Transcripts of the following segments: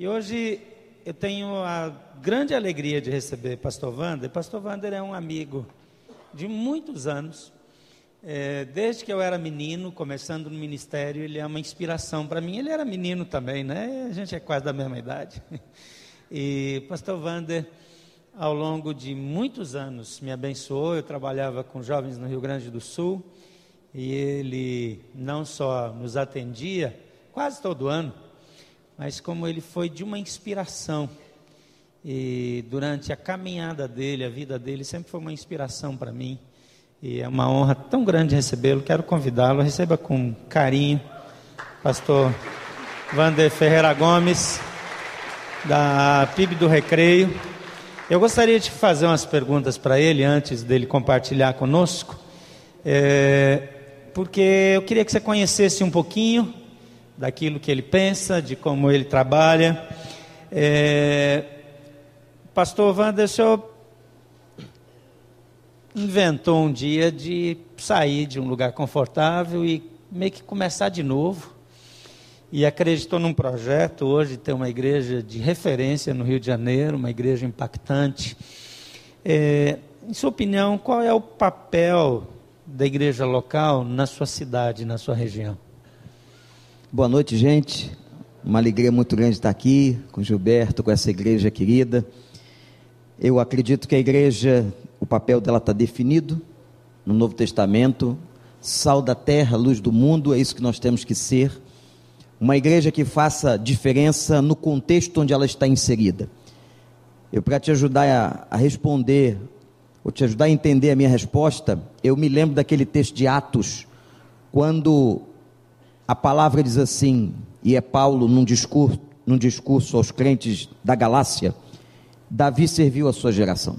E hoje eu tenho a grande alegria de receber Pastor Wander. Pastor Wander é um amigo de muitos anos. É, desde que eu era menino, começando no ministério, ele é uma inspiração para mim. Ele era menino também, né? A gente é quase da mesma idade. E Pastor Wander, ao longo de muitos anos, me abençoou. Eu trabalhava com jovens no Rio Grande do Sul e ele não só nos atendia quase todo ano, mas como ele foi de uma inspiração. E durante a caminhada dele, a vida dele, sempre foi uma inspiração para mim. E é uma honra tão grande recebê-lo. Quero convidá-lo, receba com carinho, pastor Vander Ferreira Gomes, da PIB do Recreio. Eu gostaria de fazer umas perguntas para ele antes dele compartilhar conosco, é, porque eu queria que você conhecesse um pouquinho daquilo que ele pensa, de como ele trabalha. É, Pastor Wander, o senhor inventou um dia de sair de um lugar confortável e meio que começar de novo. E acreditou num projeto hoje ter uma igreja de referência no Rio de Janeiro, uma igreja impactante. É, em sua opinião, qual é o papel da igreja local na sua cidade, na sua região? Boa noite, gente. Uma alegria muito grande estar aqui com Gilberto, com essa igreja querida. Eu acredito que a igreja, o papel dela está definido no Novo Testamento. Sal da terra, luz do mundo, é isso que nós temos que ser. Uma igreja que faça diferença no contexto onde ela está inserida. Eu, para te ajudar a, a responder, ou te ajudar a entender a minha resposta, eu me lembro daquele texto de Atos, quando a palavra diz assim, e é Paulo num discurso, num discurso aos crentes da Galácia: Davi serviu a sua geração.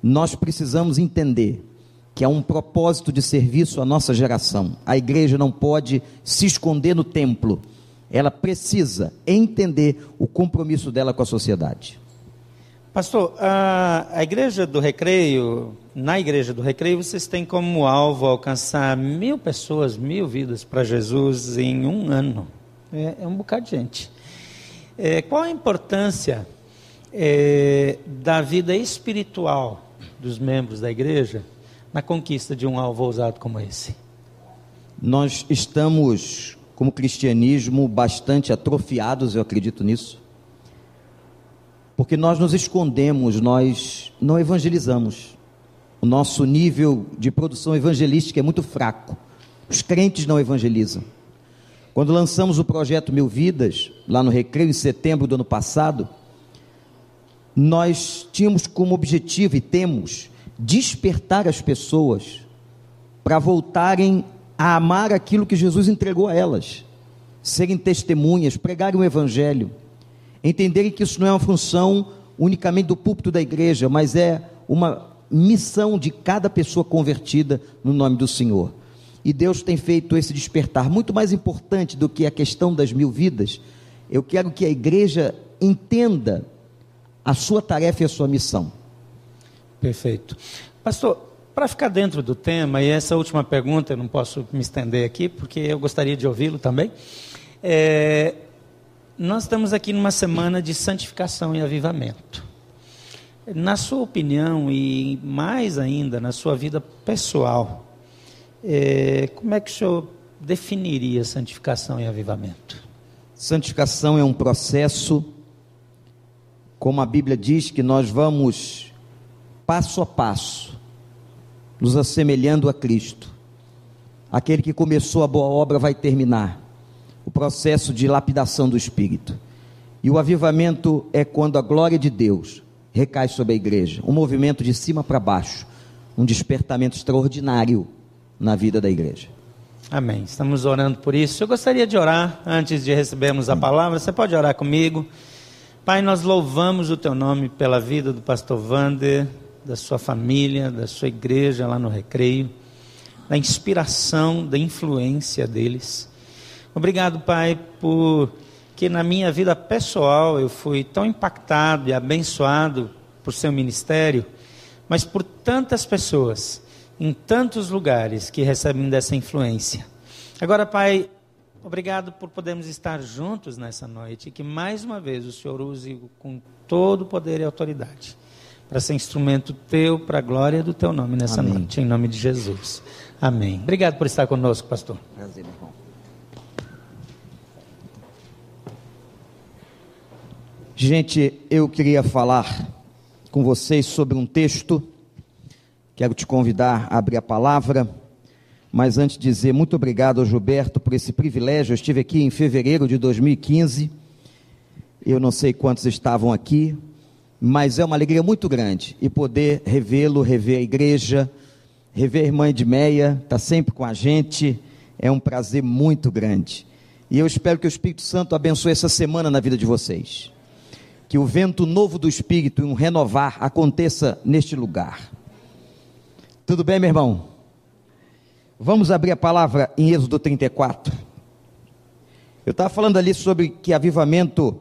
Nós precisamos entender que há um propósito de serviço à nossa geração. A igreja não pode se esconder no templo. Ela precisa entender o compromisso dela com a sociedade. Pastor, a, igreja do Recreio, na igreja do Recreio, vocês têm como alvo alcançar mil pessoas, mil vidas para Jesus em um ano. É, é, um bocado de gente. É, qual a importância é, da vida espiritual dos membros da igreja na conquista de um alvo ousado como esse? Nós estamos, como cristianismo, bastante atrofiados, eu acredito nisso porque nós nos escondemos, nós não evangelizamos. O nosso nível de produção evangelística é muito fraco. Os crentes não evangelizam. Quando lançamos o projeto Mil Vidas, lá no Recreio, em setembro do ano passado, nós tínhamos como objetivo e temos despertar as pessoas para voltarem a amar aquilo que Jesus entregou a elas, serem testemunhas, pregarem o Evangelho entenderem que isso não é uma função unicamente do púlpito da igreja, mas é uma missão de cada pessoa convertida no nome do Senhor. E Deus tem feito esse despertar muito mais importante do que a questão das mil vidas. Eu quero que a igreja entenda a sua tarefa e a sua missão. Perfeito. Pastor, para ficar dentro do tema, e essa última pergunta eu não posso me estender aqui, porque eu gostaria de ouvi-lo também. É, nós estamos aqui numa semana de santificação e avivamento. Na sua opinião e mais ainda na sua vida pessoal, é, como é que o senhor definiria santificação e avivamento? Santificação é um processo, como a Bíblia diz, que nós vamos passo a passo, nos assemelhando a Cristo. Aquele que começou a boa obra vai terminar o processo de lapidação do espírito. E o avivamento é quando a glória de Deus recai sobre a igreja, um movimento de cima para baixo, um despertamento extraordinário na vida da igreja. Amém. Estamos orando por isso. Eu gostaria de orar antes de recebermos a palavra. Você pode orar comigo? Pai, nós louvamos o teu nome pela vida do pastor Vander, da sua família, da sua igreja lá no Recreio, da inspiração, da influência deles. Obrigado, Pai, por que na minha vida pessoal eu fui tão impactado e abençoado por seu ministério, mas por tantas pessoas em tantos lugares que recebem dessa influência. Agora, Pai, Obrigado por podermos estar juntos nessa noite e que mais uma vez o Senhor use com todo o poder e autoridade para ser instrumento teu para a glória do teu nome nessa Amém. noite, em nome de Jesus. Amém. Obrigado por estar conosco, pastor. Prazer, meu irmão. Gente, eu queria falar com vocês sobre um texto. Quero te convidar a abrir a palavra. Mas antes dizer muito obrigado ao Gilberto por esse privilégio, eu estive aqui em fevereiro de 2015. Eu não sei quantos estavam aqui, mas é uma alegria muito grande e poder revê-lo, rever a igreja, rever a irmã Edmeia, está sempre com a gente, é um prazer muito grande. E eu espero que o Espírito Santo abençoe essa semana na vida de vocês. Que o vento novo do Espírito e um renovar aconteça neste lugar. Tudo bem, meu irmão? Vamos abrir a palavra em Êxodo 34. Eu estava falando ali sobre que avivamento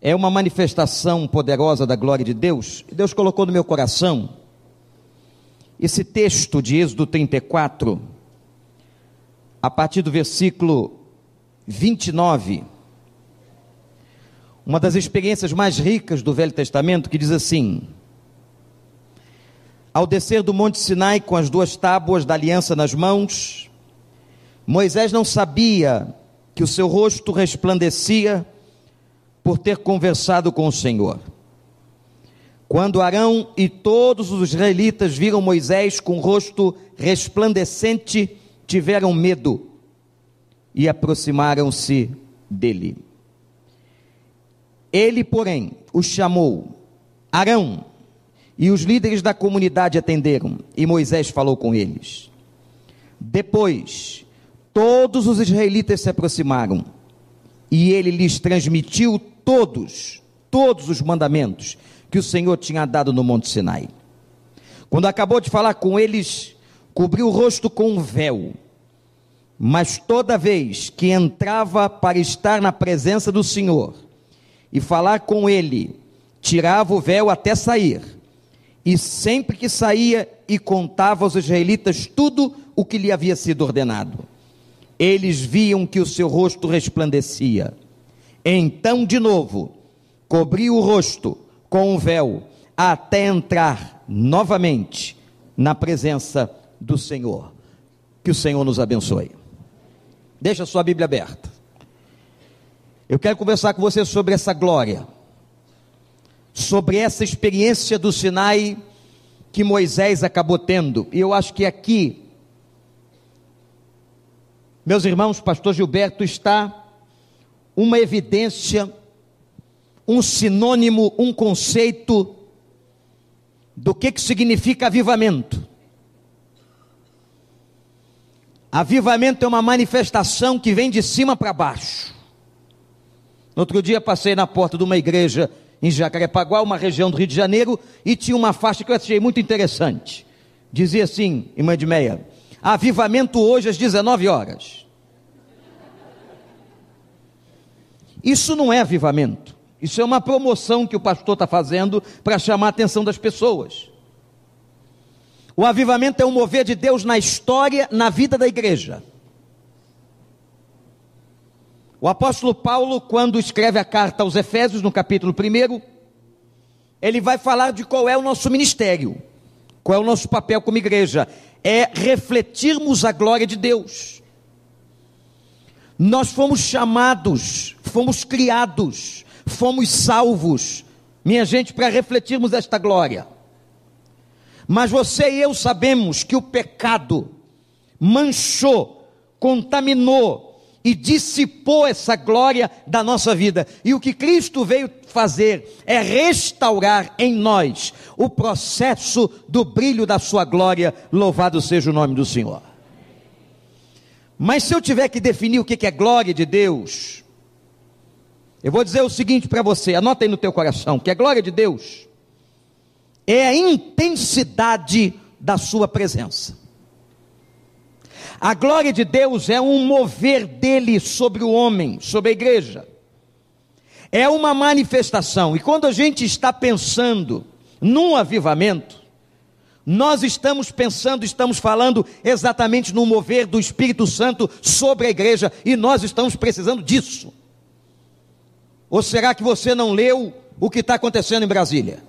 é uma manifestação poderosa da glória de Deus. Deus colocou no meu coração esse texto de Êxodo 34, a partir do versículo 29. Uma das experiências mais ricas do Velho Testamento, que diz assim: Ao descer do Monte Sinai com as duas tábuas da aliança nas mãos, Moisés não sabia que o seu rosto resplandecia por ter conversado com o Senhor. Quando Arão e todos os israelitas viram Moisés com o rosto resplandecente, tiveram medo e aproximaram-se dele. Ele, porém, os chamou. Arão e os líderes da comunidade atenderam, e Moisés falou com eles. Depois, todos os israelitas se aproximaram, e ele lhes transmitiu todos, todos os mandamentos que o Senhor tinha dado no Monte Sinai. Quando acabou de falar com eles, cobriu o rosto com um véu. Mas toda vez que entrava para estar na presença do Senhor e falar com ele, tirava o véu até sair. E sempre que saía e contava aos israelitas tudo o que lhe havia sido ordenado, eles viam que o seu rosto resplandecia. Então, de novo, cobriu o rosto com um véu até entrar novamente na presença do Senhor. Que o Senhor nos abençoe. Deixa a sua Bíblia aberta. Eu quero conversar com você sobre essa glória, sobre essa experiência do Sinai que Moisés acabou tendo. E eu acho que aqui, meus irmãos, pastor Gilberto, está uma evidência, um sinônimo, um conceito do que, que significa avivamento. Avivamento é uma manifestação que vem de cima para baixo. No outro dia passei na porta de uma igreja em Jacarepaguá, uma região do Rio de Janeiro, e tinha uma faixa que eu achei muito interessante. Dizia assim, irmã de meia, avivamento hoje às 19 horas. Isso não é avivamento. Isso é uma promoção que o pastor está fazendo para chamar a atenção das pessoas. O avivamento é um mover de Deus na história, na vida da igreja. O apóstolo Paulo, quando escreve a carta aos Efésios, no capítulo 1, ele vai falar de qual é o nosso ministério, qual é o nosso papel como igreja. É refletirmos a glória de Deus. Nós fomos chamados, fomos criados, fomos salvos, minha gente, para refletirmos esta glória. Mas você e eu sabemos que o pecado manchou, contaminou e dissipou essa glória da nossa vida. E o que Cristo veio fazer é restaurar em nós o processo do brilho da sua glória. Louvado seja o nome do Senhor. Mas se eu tiver que definir o que é glória de Deus, eu vou dizer o seguinte para você, anota aí no teu coração, que a glória de Deus é a intensidade da sua presença. A glória de Deus é um mover dele sobre o homem, sobre a igreja. É uma manifestação. E quando a gente está pensando num avivamento, nós estamos pensando, estamos falando exatamente no mover do Espírito Santo sobre a igreja e nós estamos precisando disso. Ou será que você não leu o que está acontecendo em Brasília?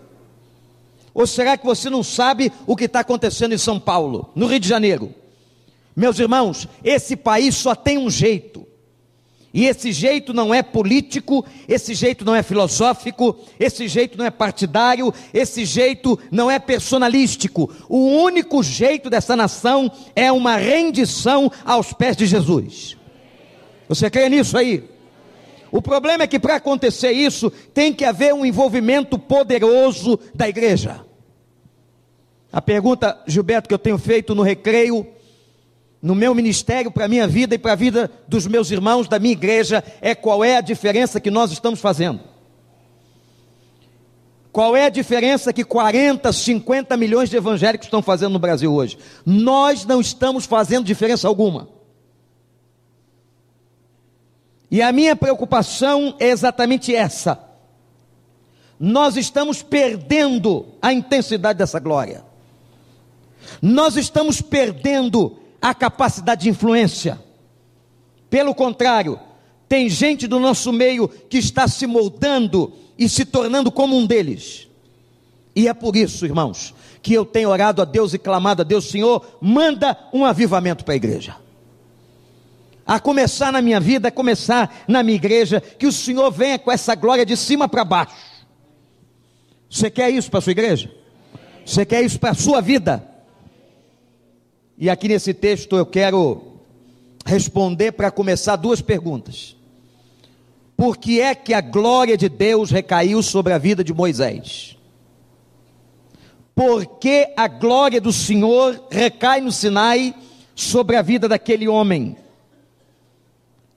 Ou será que você não sabe o que está acontecendo em São Paulo, no Rio de Janeiro? Meus irmãos, esse país só tem um jeito. E esse jeito não é político, esse jeito não é filosófico, esse jeito não é partidário, esse jeito não é personalístico. O único jeito dessa nação é uma rendição aos pés de Jesus. Você crê nisso aí? O problema é que para acontecer isso, tem que haver um envolvimento poderoso da igreja. A pergunta, Gilberto, que eu tenho feito no recreio, no meu ministério, para a minha vida e para a vida dos meus irmãos da minha igreja, é qual é a diferença que nós estamos fazendo. Qual é a diferença que 40, 50 milhões de evangélicos estão fazendo no Brasil hoje? Nós não estamos fazendo diferença alguma. E a minha preocupação é exatamente essa. Nós estamos perdendo a intensidade dessa glória. Nós estamos perdendo a capacidade de influência. Pelo contrário, tem gente do nosso meio que está se moldando e se tornando como um deles. E é por isso, irmãos, que eu tenho orado a Deus e clamado a Deus, Senhor, manda um avivamento para a igreja. A começar na minha vida, a começar na minha igreja, que o Senhor venha com essa glória de cima para baixo. Você quer isso para a sua igreja? Você quer isso para a sua vida? E aqui nesse texto eu quero responder para começar duas perguntas. Por que é que a glória de Deus recaiu sobre a vida de Moisés? Por que a glória do Senhor recai no Sinai sobre a vida daquele homem?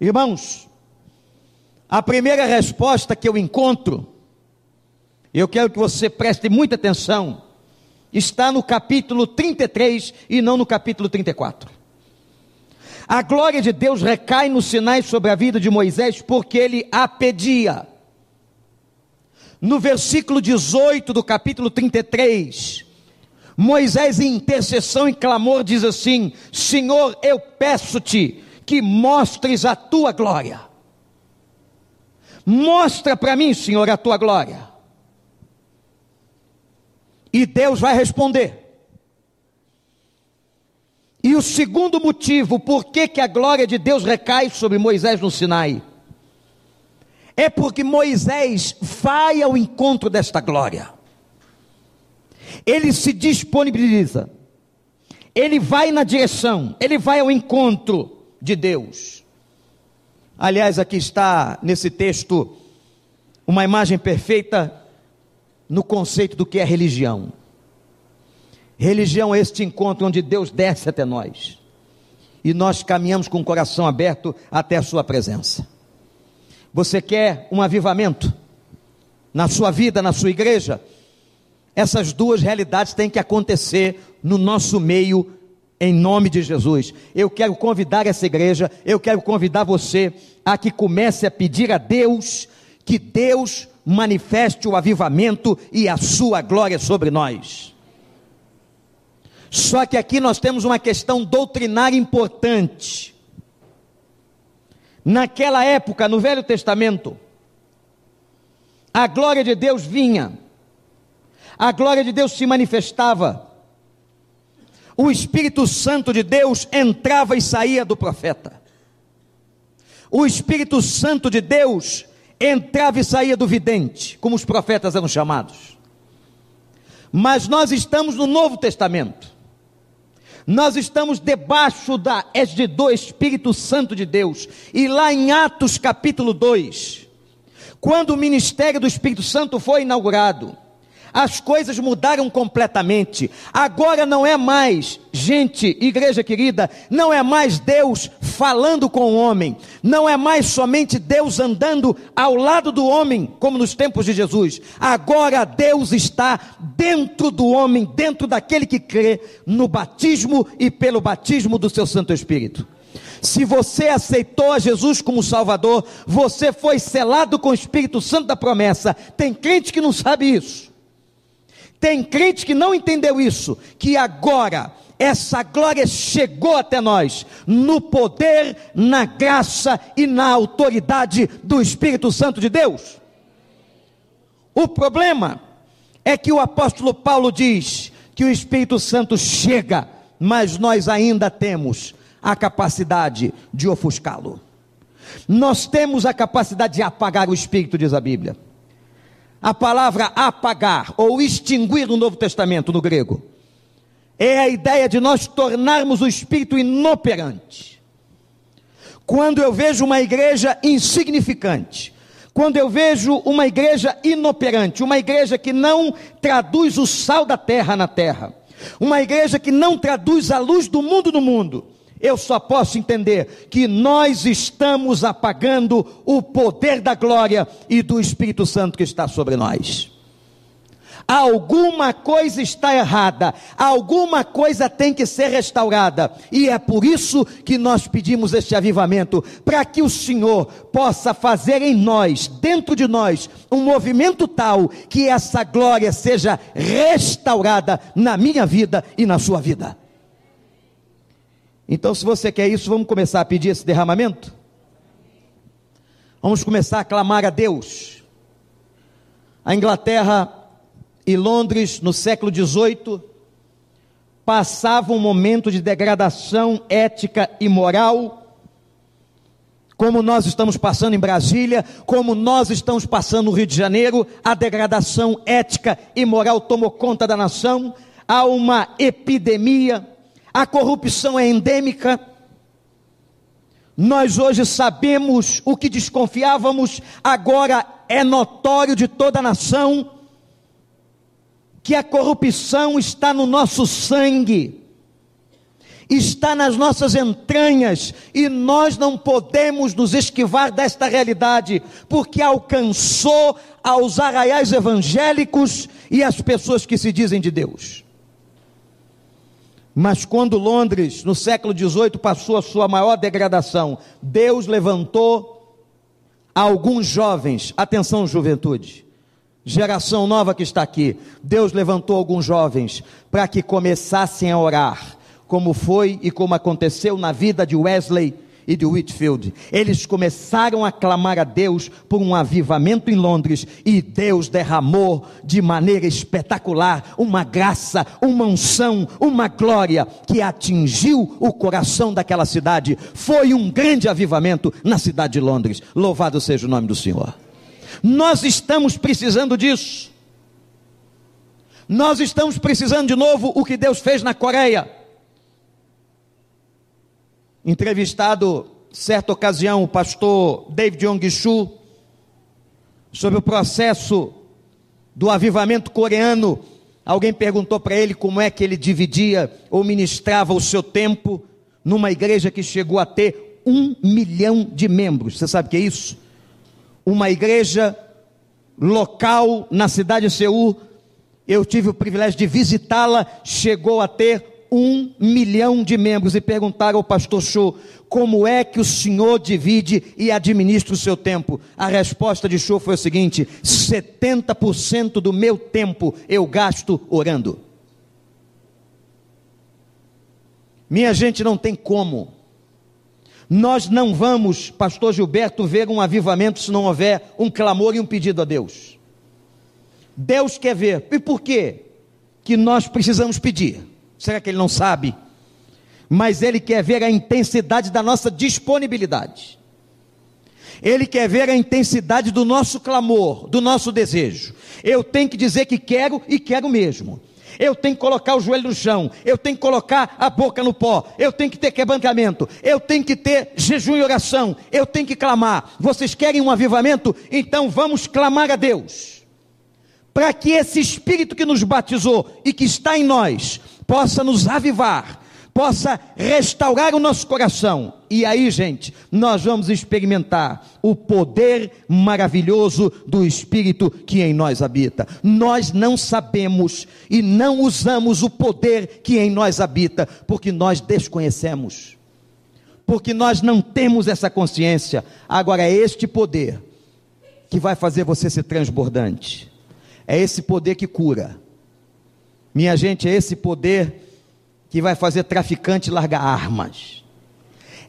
Irmãos, a primeira resposta que eu encontro, eu quero que você preste muita atenção, está no capítulo 33 e não no capítulo 34. A glória de Deus recai no Sinai sobre a vida de Moisés porque ele a pedia. No versículo 18 do capítulo 33, Moisés, em intercessão e clamor, diz assim: Senhor, eu peço-te que mostres a tua glória. Mostra para mim, Senhor, a tua glória. E Deus vai responder. E o segundo motivo por que, que a glória de Deus recai sobre Moisés no Sinai é porque Moisés vai ao encontro desta glória. Ele se disponibiliza. Ele vai na direção, ele vai ao encontro de Deus. Aliás, aqui está nesse texto uma imagem perfeita no conceito do que é religião. Religião é este encontro onde Deus desce até nós e nós caminhamos com o coração aberto até a Sua presença. Você quer um avivamento na sua vida, na sua igreja? Essas duas realidades têm que acontecer no nosso meio, em nome de Jesus. Eu quero convidar essa igreja, eu quero convidar você a que comece a pedir a Deus que Deus manifeste o avivamento e a sua glória sobre nós. Só que aqui nós temos uma questão doutrinária importante. Naquela época, no Velho Testamento, a glória de Deus vinha, a glória de Deus se manifestava, o Espírito Santo de Deus entrava e saía do profeta, o Espírito Santo de Deus entrava e saía do vidente, como os profetas eram chamados. Mas nós estamos no Novo Testamento. Nós estamos debaixo da égide do Espírito Santo de Deus. E lá em Atos capítulo 2, quando o ministério do Espírito Santo foi inaugurado, as coisas mudaram completamente. Agora não é mais, gente, igreja querida, não é mais Deus falando com o homem, não é mais somente Deus andando ao lado do homem, como nos tempos de Jesus. Agora Deus está dentro do homem, dentro daquele que crê no batismo e pelo batismo do seu Santo Espírito. Se você aceitou a Jesus como Salvador, você foi selado com o Espírito Santo da promessa. Tem crente que não sabe isso. Tem crente que não entendeu isso, que agora essa glória chegou até nós, no poder, na graça e na autoridade do Espírito Santo de Deus. O problema é que o apóstolo Paulo diz que o Espírito Santo chega, mas nós ainda temos a capacidade de ofuscá-lo. Nós temos a capacidade de apagar o Espírito, diz a Bíblia. A palavra apagar ou extinguir no Novo Testamento, no grego, é a ideia de nós tornarmos o Espírito inoperante. Quando eu vejo uma igreja insignificante, quando eu vejo uma igreja inoperante, uma igreja que não traduz o sal da terra na terra, uma igreja que não traduz a luz do mundo no mundo, eu só posso entender que nós estamos apagando o poder da glória e do Espírito Santo que está sobre nós. Alguma coisa está errada, alguma coisa tem que ser restaurada, e é por isso que nós pedimos este avivamento para que o Senhor possa fazer em nós, dentro de nós, um movimento tal que essa glória seja restaurada na minha vida e na sua vida. Então, se você quer isso, vamos começar a pedir esse derramamento? Vamos começar a clamar a Deus. A Inglaterra e Londres, no século XVIII, passavam um momento de degradação ética e moral, como nós estamos passando em Brasília, como nós estamos passando no Rio de Janeiro, a degradação ética e moral tomou conta da nação, há uma epidemia, a corrupção é endêmica. Nós hoje sabemos o que desconfiávamos, agora é notório de toda a nação que a corrupção está no nosso sangue, está nas nossas entranhas, e nós não podemos nos esquivar desta realidade, porque alcançou aos arraiais evangélicos e as pessoas que se dizem de Deus. Mas quando Londres, no século XVIII, passou a sua maior degradação, Deus levantou alguns jovens, atenção, juventude, geração nova que está aqui, Deus levantou alguns jovens para que começassem a orar, como foi e como aconteceu na vida de Wesley e de Whitfield. Eles começaram a clamar a Deus por um avivamento em Londres e Deus derramou de maneira espetacular uma graça, uma unção, uma glória que atingiu o coração daquela cidade. Foi um grande avivamento na cidade de Londres. Louvado seja o nome do Senhor. Nós estamos precisando disso. Nós estamos precisando de novo o que Deus fez na Coreia. Entrevistado, certa ocasião, o pastor David Yong-Shu, sobre o processo do avivamento coreano, alguém perguntou para ele como é que ele dividia ou ministrava o seu tempo numa igreja que chegou a ter um milhão de membros. Você sabe o que é isso? uma igreja local na cidade de Seul. Eu tive o privilégio de visitá-la, chegou a ter um milhão de membros e perguntaram ao pastor Show como é que o senhor divide e administra o seu tempo. A resposta de Show foi o seguinte: 70% do meu tempo eu gasto orando. Minha gente não tem como nós não vamos, pastor Gilberto, ver um avivamento se não houver um clamor e um pedido a Deus. Deus quer ver. E por quê? Que nós precisamos pedir. Será que ele não sabe? Mas ele quer ver a intensidade da nossa disponibilidade. Ele quer ver a intensidade do nosso clamor, do nosso desejo. Eu tenho que dizer que quero e quero mesmo eu tenho que colocar o joelho no chão, eu tenho que colocar a boca no pó, eu tenho que ter quebrantamento, eu tenho que ter jejum e oração, eu tenho que clamar. Vocês querem um avivamento? Então vamos clamar a Deus, para que esse Espírito que nos batizou e que está em nós possa nos avivar, possa restaurar o nosso coração. E aí, gente, nós vamos experimentar o poder maravilhoso do Espírito que em nós habita. Nós não sabemos e não usamos o poder que em nós habita, porque nós desconhecemos. Porque nós não temos essa consciência. Agora, é este poder que vai fazer você ser transbordante. É esse poder que cura. Minha gente, é esse poder que vai fazer traficante largar armas.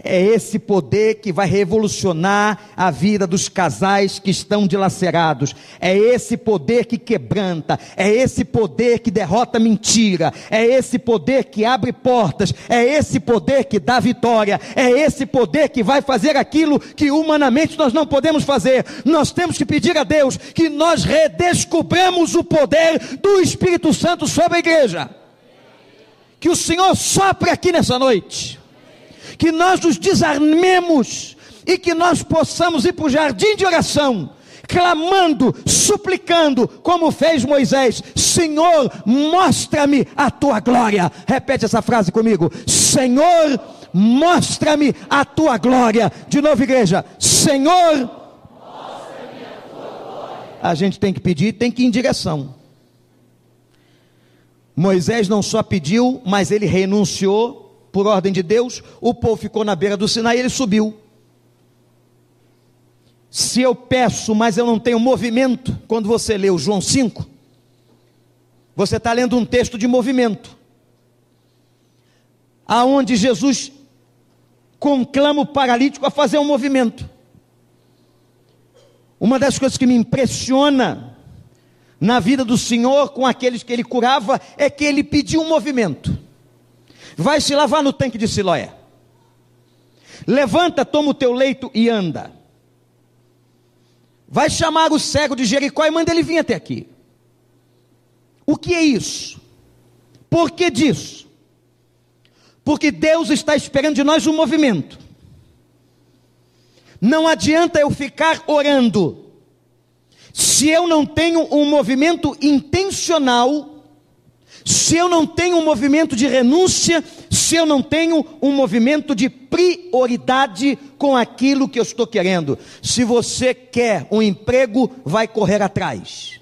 É esse poder que vai revolucionar a vida dos casais que estão dilacerados. É esse poder que quebranta. É esse poder que derrota mentira. É esse poder que abre portas. É esse poder que dá vitória. É esse poder que vai fazer aquilo que humanamente nós não podemos fazer. Nós temos que pedir a Deus que nós redescobramos o poder do Espírito Santo sobre a igreja. Que o Senhor sopre aqui nessa noite que nós nos desarmemos e que nós possamos ir para o jardim de oração, clamando, suplicando, como fez Moisés: Senhor, mostra-me a tua glória. Repete essa frase comigo: Senhor, mostra-me a tua glória. De novo, igreja: Senhor, mostra-me a tua glória. A gente tem que pedir, tem que ir em direção. Moisés não só pediu, mas ele renunciou por ordem de Deus, o povo ficou na beira do Sinai e ele subiu. Se eu peço, mas eu não tenho movimento, quando você lê o João 5, você está lendo um texto de movimento, aonde Jesus conclama o paralítico a fazer um movimento. Uma das coisas que me impressiona na vida do Senhor com aqueles que ele curava é que ele pediu um movimento. Vai se lavar no tanque de Siloé. Levanta, toma o teu leito e anda. Vai chamar o cego de Jericó e manda ele vir até aqui. O que é isso? Por que disso? Porque Deus está esperando de nós um movimento. Não adianta eu ficar orando, se eu não tenho um movimento intencional se eu não tenho um movimento de renúncia, se eu não tenho um movimento de prioridade com aquilo que eu estou querendo. Se você quer um emprego, vai correr atrás.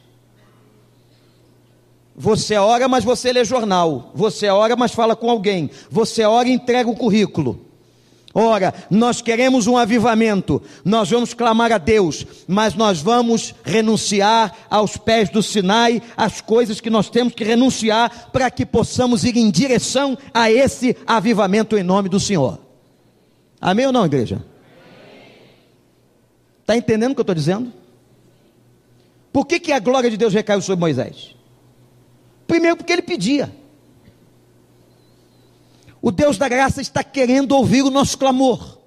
Você ora, mas você lê jornal. Você ora, mas fala com alguém. Você ora e entrega o currículo. Ora, nós queremos um avivamento, nós vamos clamar a Deus, mas nós vamos renunciar aos pés do Sinai, as coisas que nós temos que renunciar para que possamos ir em direção a esse avivamento em nome do Senhor. Amém ou não, igreja? Está entendendo o que eu estou dizendo? Por que, que a glória de Deus recaiu sobre Moisés? Primeiro, porque ele pedia. O Deus da graça está querendo ouvir o nosso clamor.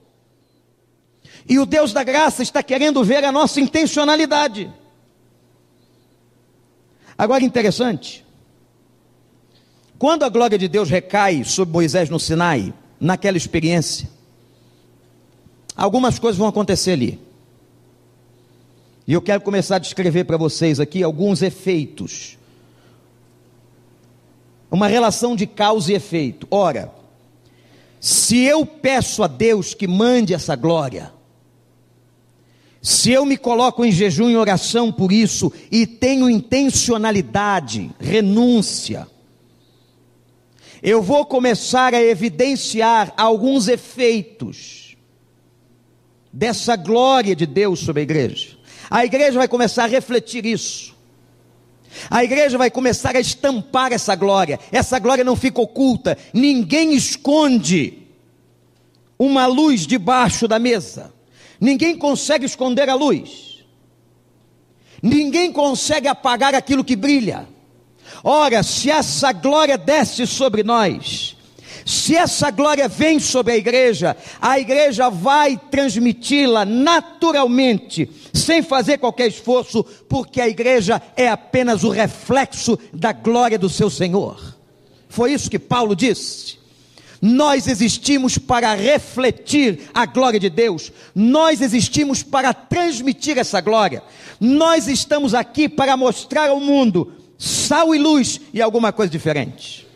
E o Deus da graça está querendo ver a nossa intencionalidade. Agora interessante, quando a glória de Deus recai sobre Moisés no Sinai, naquela experiência, algumas coisas vão acontecer ali. E eu quero começar a descrever para vocês aqui alguns efeitos. Uma relação de causa e efeito. Ora, se eu peço a Deus que mande essa glória, se eu me coloco em jejum e oração por isso e tenho intencionalidade, renúncia, eu vou começar a evidenciar alguns efeitos dessa glória de Deus sobre a igreja. A igreja vai começar a refletir isso. A igreja vai começar a estampar essa glória. Essa glória não fica oculta. Ninguém esconde uma luz debaixo da mesa. Ninguém consegue esconder a luz. Ninguém consegue apagar aquilo que brilha. Ora, se essa glória desce sobre nós, se essa glória vem sobre a igreja, a igreja vai transmiti-la naturalmente, sem fazer qualquer esforço, porque a igreja é apenas o reflexo da glória do seu Senhor. Foi isso que Paulo disse. Nós existimos para refletir a glória de Deus, nós existimos para transmitir essa glória, nós estamos aqui para mostrar ao mundo sal e luz e alguma coisa diferente.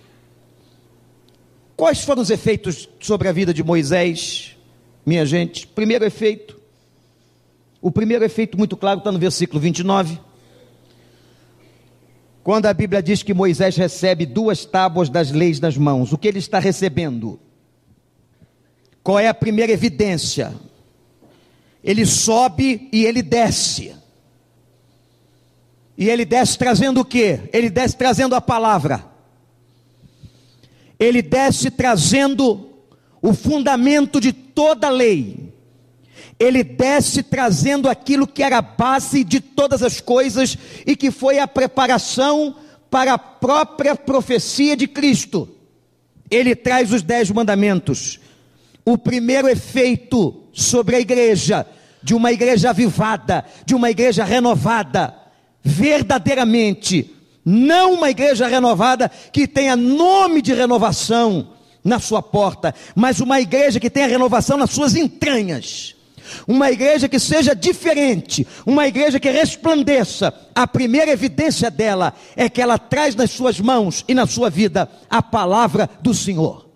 Quais foram os efeitos sobre a vida de Moisés, minha gente? Primeiro efeito, o primeiro efeito muito claro está no versículo 29. Quando a Bíblia diz que Moisés recebe duas tábuas das leis nas mãos, o que ele está recebendo? Qual é a primeira evidência? Ele sobe e ele desce. E ele desce trazendo o que? Ele desce trazendo a palavra. Ele desce trazendo o fundamento de toda lei. Ele desce trazendo aquilo que era a base de todas as coisas e que foi a preparação para a própria profecia de Cristo. Ele traz os dez mandamentos. O primeiro efeito sobre a igreja, de uma igreja avivada, de uma igreja renovada, verdadeiramente, não uma igreja renovada que tenha nome de renovação na sua porta, mas uma igreja que tenha renovação nas suas entranhas. Uma igreja que seja diferente, uma igreja que resplandeça. A primeira evidência dela é que ela traz nas suas mãos e na sua vida a palavra do Senhor.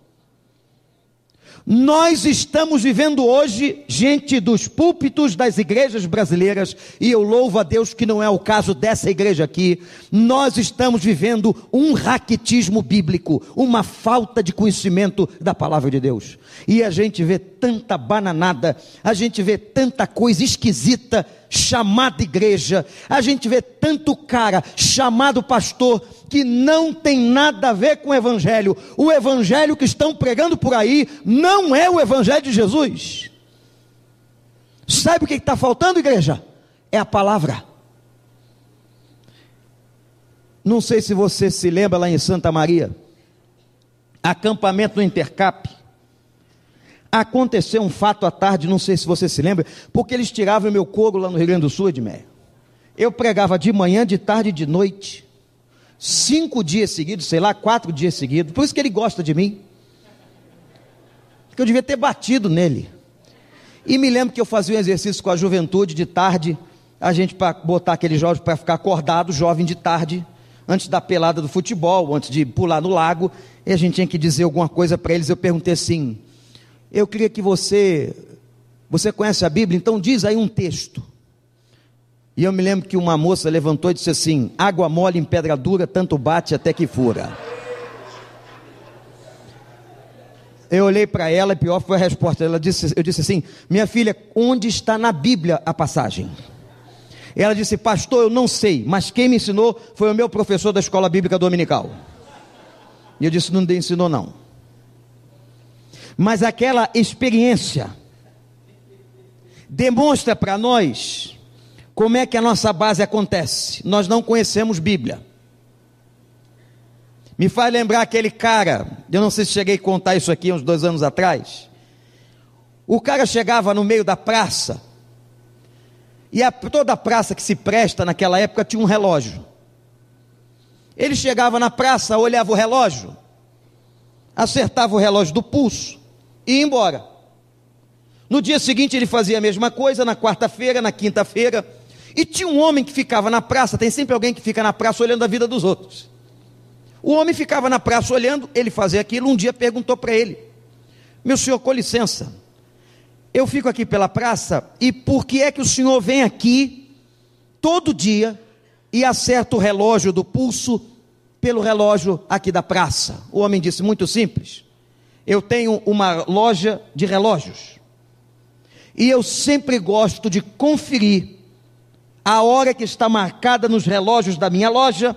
Nós estamos vivendo hoje, gente dos púlpitos das igrejas brasileiras, e eu louvo a Deus que não é o caso dessa igreja aqui. Nós estamos vivendo um raquitismo bíblico, uma falta de conhecimento da palavra de Deus. E a gente vê tanta bananada, a gente vê tanta coisa esquisita chamada igreja, a gente vê tanto cara chamado pastor que não tem nada a ver com o evangelho. O evangelho que estão pregando por aí não é o evangelho de Jesus. Sabe o que está faltando, igreja? É a palavra. Não sei se você se lembra lá em Santa Maria, acampamento no Intercap aconteceu um fato à tarde, não sei se você se lembra, porque eles tiravam meu couro lá no Rio Grande do Sul, Edmeia. Eu pregava de manhã, de tarde e de noite. Cinco dias seguidos, sei lá, quatro dias seguidos. Por isso que ele gosta de mim. Porque eu devia ter batido nele. E me lembro que eu fazia um exercício com a juventude de tarde, a gente para botar aquele jovem para ficar acordado, jovem de tarde, antes da pelada do futebol, antes de pular no lago, e a gente tinha que dizer alguma coisa para eles. Eu perguntei assim: eu queria que você, você conhece a Bíblia, então diz aí um texto. E eu me lembro que uma moça levantou e disse assim: água mole em pedra dura, tanto bate até que fura. Eu olhei para ela e pior foi a resposta. Ela disse, eu disse assim: minha filha, onde está na Bíblia a passagem? Ela disse, pastor, eu não sei, mas quem me ensinou foi o meu professor da escola bíblica dominical. E eu disse, não ensinou não mas aquela experiência demonstra para nós como é que a nossa base acontece. Nós não conhecemos Bíblia. Me faz lembrar aquele cara, eu não sei se cheguei a contar isso aqui uns dois anos atrás. O cara chegava no meio da praça, e a, toda a praça que se presta naquela época tinha um relógio. Ele chegava na praça, olhava o relógio, acertava o relógio do pulso, e ia embora. No dia seguinte ele fazia a mesma coisa, na quarta-feira, na quinta-feira. E tinha um homem que ficava na praça, tem sempre alguém que fica na praça olhando a vida dos outros. O homem ficava na praça olhando, ele fazia aquilo. Um dia perguntou para ele: Meu senhor, com licença, eu fico aqui pela praça e por que é que o senhor vem aqui todo dia e acerta o relógio do pulso pelo relógio aqui da praça? O homem disse: Muito simples eu tenho uma loja de relógios. E eu sempre gosto de conferir a hora que está marcada nos relógios da minha loja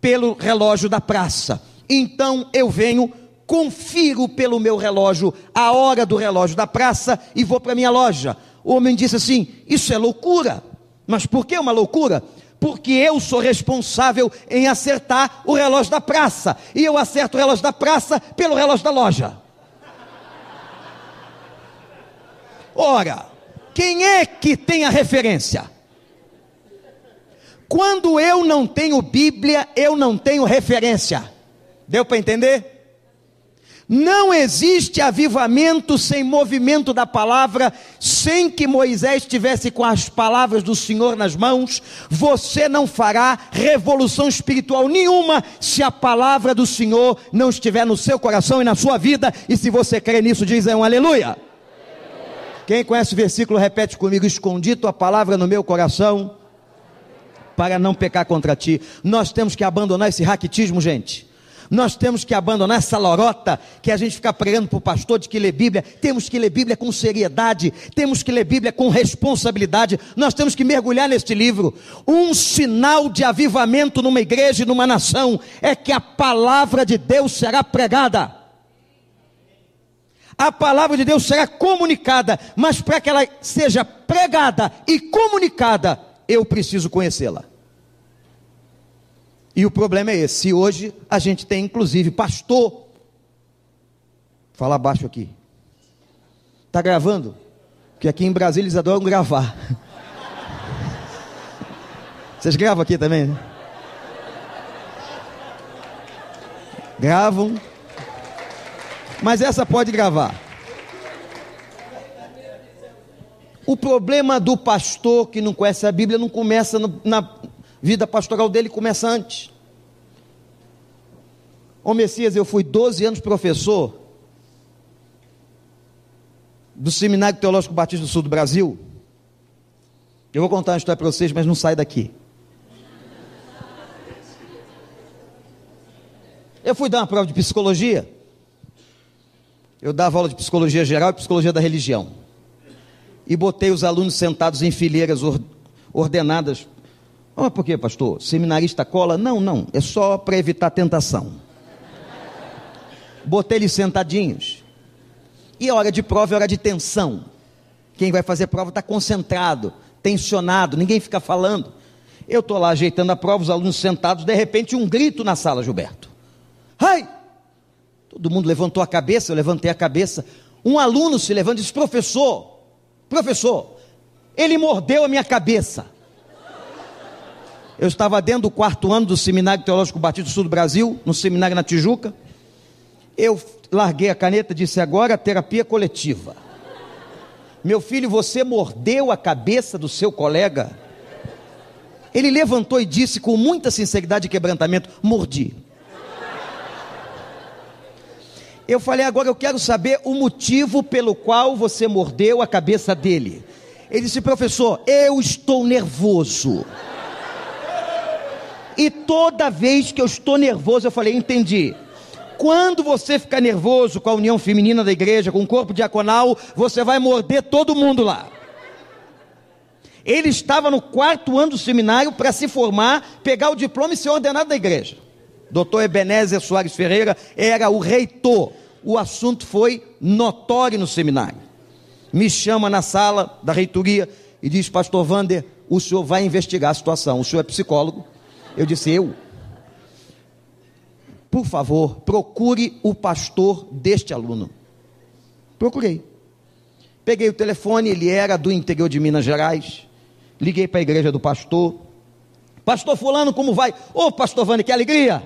pelo relógio da praça. Então eu venho, confiro pelo meu relógio a hora do relógio da praça e vou para minha loja. O homem disse assim: Isso é loucura. Mas por que uma loucura? Porque eu sou responsável em acertar o relógio da praça, e eu acerto o relógio da praça pelo relógio da loja. Ora, quem é que tem a referência? Quando eu não tenho Bíblia, eu não tenho referência. Deu para entender? Não existe avivamento sem movimento da palavra, sem que Moisés estivesse com as palavras do Senhor nas mãos. Você não fará revolução espiritual nenhuma se a palavra do Senhor não estiver no seu coração e na sua vida. E se você crê nisso, diz um aleluia. Quem conhece o versículo, repete comigo: Escondi tua palavra no meu coração, para não pecar contra ti. Nós temos que abandonar esse raquitismo, gente. Nós temos que abandonar essa lorota que a gente fica pregando para o pastor de que lê Bíblia. Temos que ler Bíblia com seriedade, temos que ler Bíblia com responsabilidade. Nós temos que mergulhar neste livro. Um sinal de avivamento numa igreja e numa nação é que a palavra de Deus será pregada. A palavra de Deus será comunicada, mas para que ela seja pregada e comunicada, eu preciso conhecê-la. E o problema é esse. Se hoje a gente tem inclusive pastor. Fala baixo aqui. Está gravando? Porque aqui em Brasília eles adoram gravar. Vocês gravam aqui também? Né? Gravam. Mas essa pode gravar. O problema do pastor que não conhece a Bíblia não começa no, na vida pastoral dele, começa antes. Ô Messias, eu fui 12 anos professor do Seminário Teológico Batista do Sul do Brasil. Eu vou contar uma história para vocês, mas não sai daqui. Eu fui dar uma prova de psicologia. Eu dava aula de psicologia geral e psicologia da religião. E botei os alunos sentados em fileiras ordenadas. Ah, por quê, pastor? Seminarista cola? Não, não. É só para evitar tentação. Botei eles sentadinhos. E a hora de prova é hora de tensão. Quem vai fazer prova está concentrado, tensionado, ninguém fica falando. Eu estou lá ajeitando a prova, os alunos sentados, de repente um grito na sala, Gilberto. Ai! Todo mundo levantou a cabeça, eu levantei a cabeça. Um aluno se levanta e diz: Professor, professor, ele mordeu a minha cabeça. Eu estava dentro do quarto ano do Seminário Teológico Batista do Sul do Brasil, no seminário na Tijuca. Eu larguei a caneta e disse: agora terapia coletiva. Meu filho, você mordeu a cabeça do seu colega? Ele levantou e disse com muita sinceridade e quebrantamento: mordi. Eu falei, agora eu quero saber o motivo pelo qual você mordeu a cabeça dele. Ele disse, professor, eu estou nervoso. E toda vez que eu estou nervoso, eu falei, entendi. Quando você ficar nervoso com a união feminina da igreja, com o corpo diaconal, você vai morder todo mundo lá. Ele estava no quarto ano do seminário para se formar, pegar o diploma e ser ordenado da igreja. Doutor Ebenezer Soares Ferreira era o reitor o assunto foi notório no seminário. Me chama na sala da reitoria e diz: Pastor Vander, o senhor vai investigar a situação. O senhor é psicólogo? Eu disse: Eu. Por favor, procure o pastor deste aluno. Procurei. Peguei o telefone, ele era do interior de Minas Gerais. Liguei para a igreja do pastor. Pastor Fulano, como vai? Ô, oh, pastor Vander, que alegria!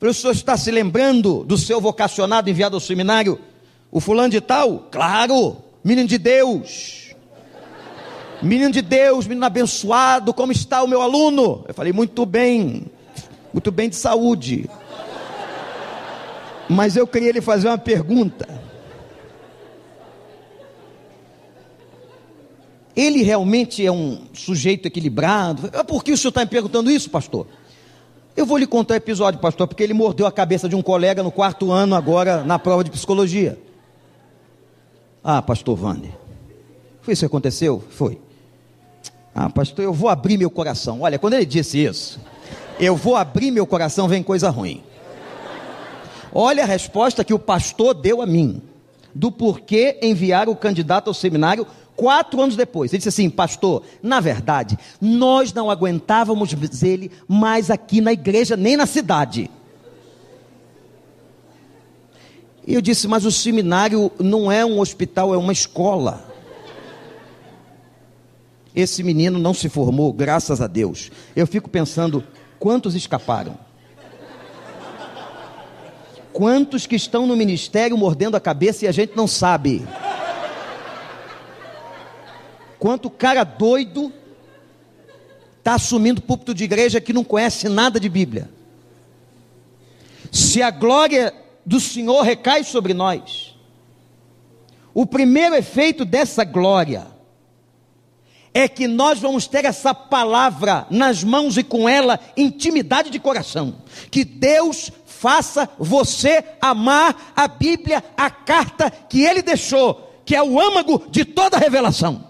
O senhor está se lembrando do seu vocacionado enviado ao seminário? O fulano de tal? Claro, menino de Deus. Menino de Deus, menino abençoado, como está o meu aluno? Eu falei, muito bem, muito bem de saúde. Mas eu queria lhe fazer uma pergunta. Ele realmente é um sujeito equilibrado? Por que o senhor está me perguntando isso, pastor? Eu vou lhe contar o episódio, pastor, porque ele mordeu a cabeça de um colega no quarto ano, agora na prova de psicologia. Ah, pastor Wander. Foi isso que aconteceu? Foi. Ah, pastor, eu vou abrir meu coração. Olha, quando ele disse isso, eu vou abrir meu coração, vem coisa ruim. Olha a resposta que o pastor deu a mim, do porquê enviar o candidato ao seminário quatro anos depois. Ele disse assim: Pastor, na verdade, nós não aguentávamos ele mais aqui na igreja, nem na cidade. E eu disse: Mas o seminário não é um hospital, é uma escola. Esse menino não se formou, graças a Deus. Eu fico pensando: quantos escaparam? Quantos que estão no ministério mordendo a cabeça e a gente não sabe? Quanto cara doido está assumindo púlpito de igreja que não conhece nada de Bíblia. Se a glória do Senhor recai sobre nós, o primeiro efeito dessa glória é que nós vamos ter essa palavra nas mãos e com ela intimidade de coração. Que Deus faça você amar a Bíblia, a carta que ele deixou, que é o âmago de toda a revelação.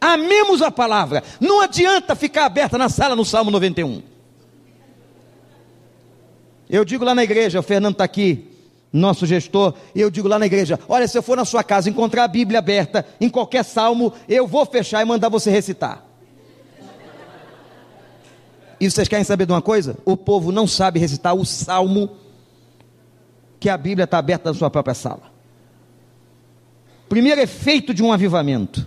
Amemos a palavra. Não adianta ficar aberta na sala no Salmo 91. Eu digo lá na igreja, o Fernando está aqui, nosso gestor, eu digo lá na igreja: olha, se eu for na sua casa encontrar a Bíblia aberta em qualquer salmo, eu vou fechar e mandar você recitar. E vocês querem saber de uma coisa? O povo não sabe recitar o salmo que a Bíblia está aberta na sua própria sala. Primeiro efeito de um avivamento.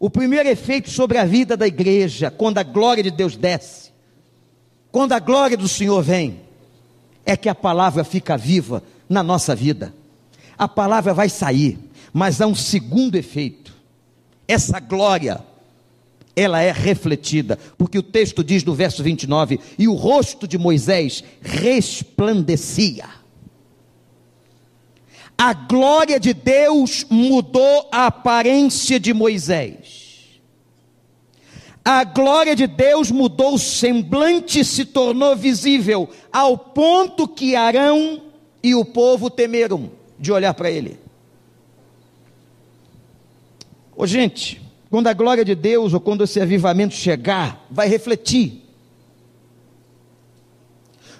O primeiro efeito sobre a vida da igreja, quando a glória de Deus desce, quando a glória do Senhor vem, é que a palavra fica viva na nossa vida. A palavra vai sair, mas há um segundo efeito. Essa glória, ela é refletida, porque o texto diz no verso 29: e o rosto de Moisés resplandecia. A glória de Deus mudou a aparência de Moisés a glória de Deus mudou o semblante, se tornou visível, ao ponto que Arão e o povo temeram de olhar para ele. Ô gente, quando a glória de Deus ou quando esse avivamento chegar, vai refletir.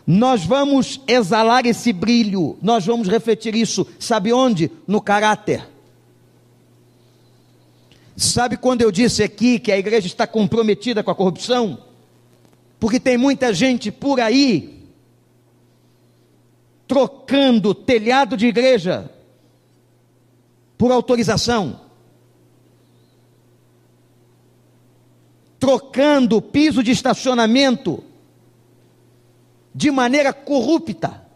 Nós vamos exalar esse brilho, nós vamos refletir isso, sabe onde? No caráter. Sabe quando eu disse aqui que a igreja está comprometida com a corrupção? Porque tem muita gente por aí trocando telhado de igreja por autorização, trocando piso de estacionamento de maneira corrupta.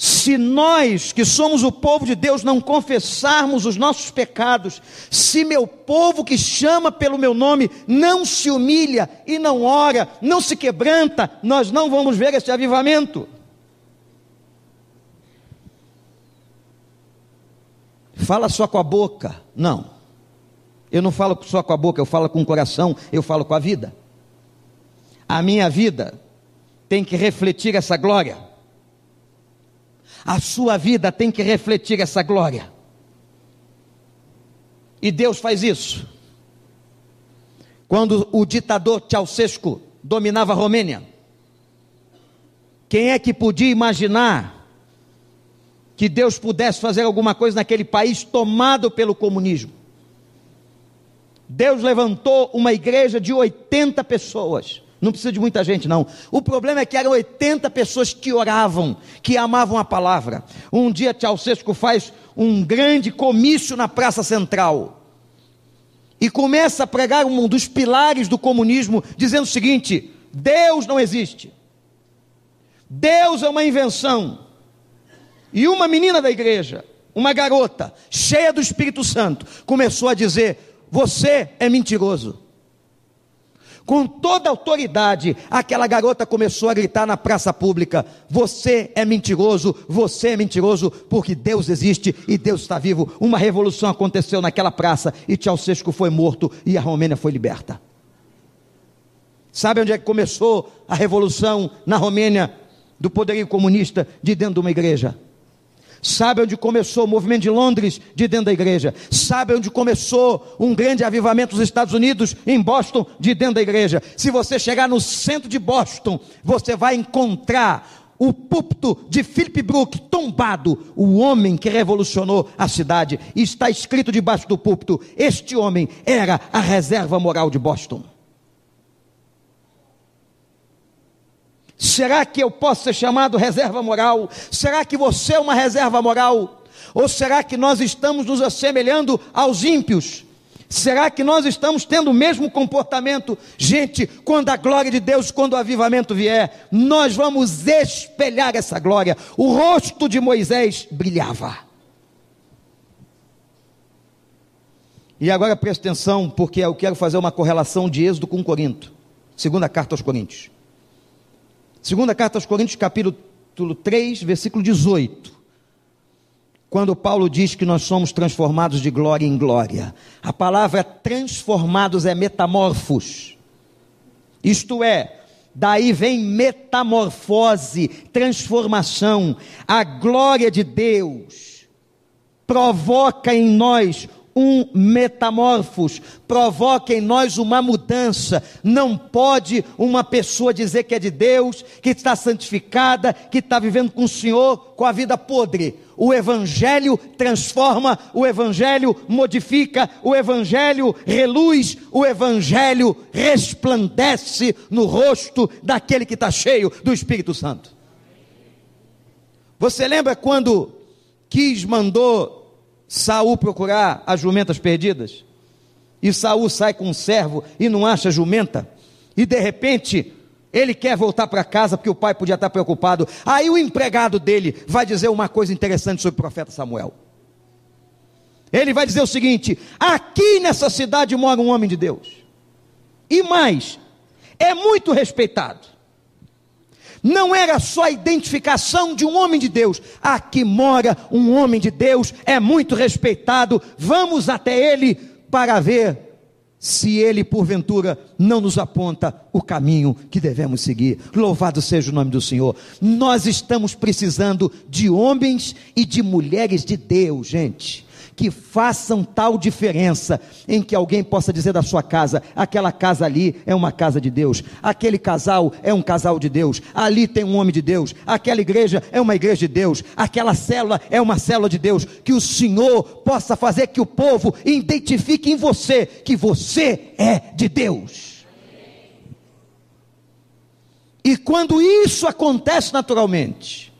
Se nós, que somos o povo de Deus, não confessarmos os nossos pecados, se meu povo que chama pelo meu nome não se humilha e não ora, não se quebranta, nós não vamos ver esse avivamento. Fala só com a boca. Não. Eu não falo só com a boca, eu falo com o coração, eu falo com a vida. A minha vida tem que refletir essa glória. A sua vida tem que refletir essa glória. E Deus faz isso. Quando o ditador Ceausescu dominava a Romênia, quem é que podia imaginar que Deus pudesse fazer alguma coisa naquele país tomado pelo comunismo? Deus levantou uma igreja de 80 pessoas não precisa de muita gente, não. O problema é que eram 80 pessoas que oravam, que amavam a palavra. Um dia Ceausescu faz um grande comício na Praça Central. E começa a pregar um dos pilares do comunismo, dizendo o seguinte: Deus não existe. Deus é uma invenção. E uma menina da igreja, uma garota, cheia do Espírito Santo, começou a dizer: Você é mentiroso com toda autoridade, aquela garota começou a gritar na praça pública: Você é mentiroso, você é mentiroso, porque Deus existe e Deus está vivo. Uma revolução aconteceu naquela praça e Ceausescu foi morto e a Romênia foi liberta. Sabe onde é que começou a revolução na Romênia do poderio comunista de dentro de uma igreja? Sabe onde começou o movimento de Londres, de dentro da igreja? Sabe onde começou um grande avivamento nos Estados Unidos, em Boston, de dentro da igreja? Se você chegar no centro de Boston, você vai encontrar o púlpito de Philip Brook tombado, o homem que revolucionou a cidade. Está escrito debaixo do púlpito: este homem era a reserva moral de Boston. Será que eu posso ser chamado reserva moral? Será que você é uma reserva moral? Ou será que nós estamos nos assemelhando aos ímpios? Será que nós estamos tendo o mesmo comportamento? Gente, quando a glória de Deus, quando o avivamento vier, nós vamos espelhar essa glória. O rosto de Moisés brilhava. E agora preste atenção, porque eu quero fazer uma correlação de Êxodo com Corinto. Segunda carta aos Coríntios. Segunda carta aos Coríntios, capítulo 3, versículo 18. quando Paulo diz que nós somos transformados de glória em glória. A palavra transformados é metamorfos. Isto é, daí vem metamorfose, transformação. A glória de Deus provoca em nós um metamorfos, provoca em nós uma mudança. Não pode uma pessoa dizer que é de Deus, que está santificada, que está vivendo com o Senhor, com a vida podre. O Evangelho transforma, o Evangelho modifica, o Evangelho reluz, o Evangelho resplandece no rosto daquele que está cheio do Espírito Santo. Você lembra quando quis mandou Saul procurar as jumentas perdidas. E Saul sai com um servo e não acha jumenta. E de repente, ele quer voltar para casa porque o pai podia estar preocupado. Aí o empregado dele vai dizer uma coisa interessante sobre o profeta Samuel. Ele vai dizer o seguinte: aqui nessa cidade mora um homem de Deus. E mais, é muito respeitado não era só a identificação de um homem de Deus. Aqui mora um homem de Deus, é muito respeitado. Vamos até ele para ver se ele porventura não nos aponta o caminho que devemos seguir. Louvado seja o nome do Senhor. Nós estamos precisando de homens e de mulheres de Deus, gente que façam tal diferença em que alguém possa dizer da sua casa: aquela casa ali é uma casa de Deus, aquele casal é um casal de Deus, ali tem um homem de Deus, aquela igreja é uma igreja de Deus, aquela célula é uma célula de Deus. Que o Senhor possa fazer que o povo identifique em você que você é de Deus. E quando isso acontece naturalmente,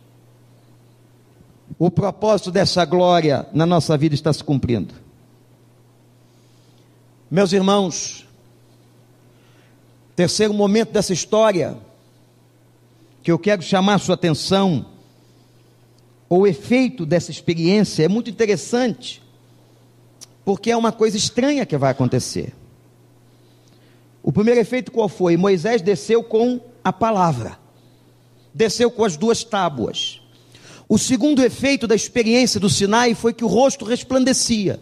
o propósito dessa glória na nossa vida está se cumprindo. Meus irmãos, terceiro momento dessa história, que eu quero chamar sua atenção, o efeito dessa experiência é muito interessante, porque é uma coisa estranha que vai acontecer. O primeiro efeito qual foi? Moisés desceu com a palavra, desceu com as duas tábuas. O segundo efeito da experiência do Sinai foi que o rosto resplandecia.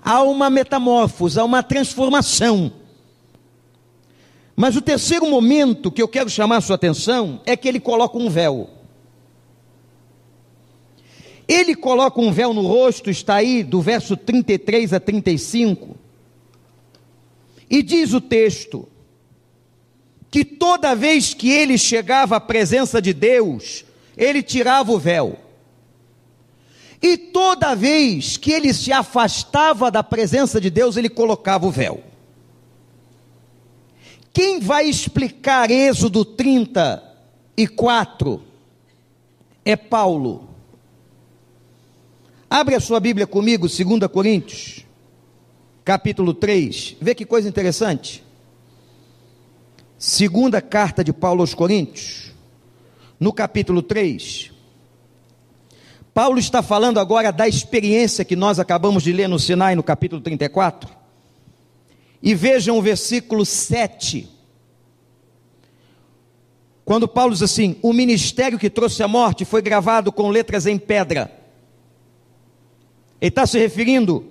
Há uma metamorfose, há uma transformação. Mas o terceiro momento que eu quero chamar a sua atenção é que ele coloca um véu. Ele coloca um véu no rosto, está aí do verso 33 a 35. E diz o texto que toda vez que ele chegava à presença de Deus, ele tirava o véu. E toda vez que ele se afastava da presença de Deus, ele colocava o véu. Quem vai explicar Êxodo 34 é Paulo. Abre a sua Bíblia comigo, 2 Coríntios, capítulo 3. Vê que coisa interessante. Segunda carta de Paulo aos Coríntios no capítulo 3. Paulo está falando agora da experiência que nós acabamos de ler no Sinai, no capítulo 34. E vejam o versículo 7. Quando Paulo diz assim: O ministério que trouxe a morte foi gravado com letras em pedra. Ele está se referindo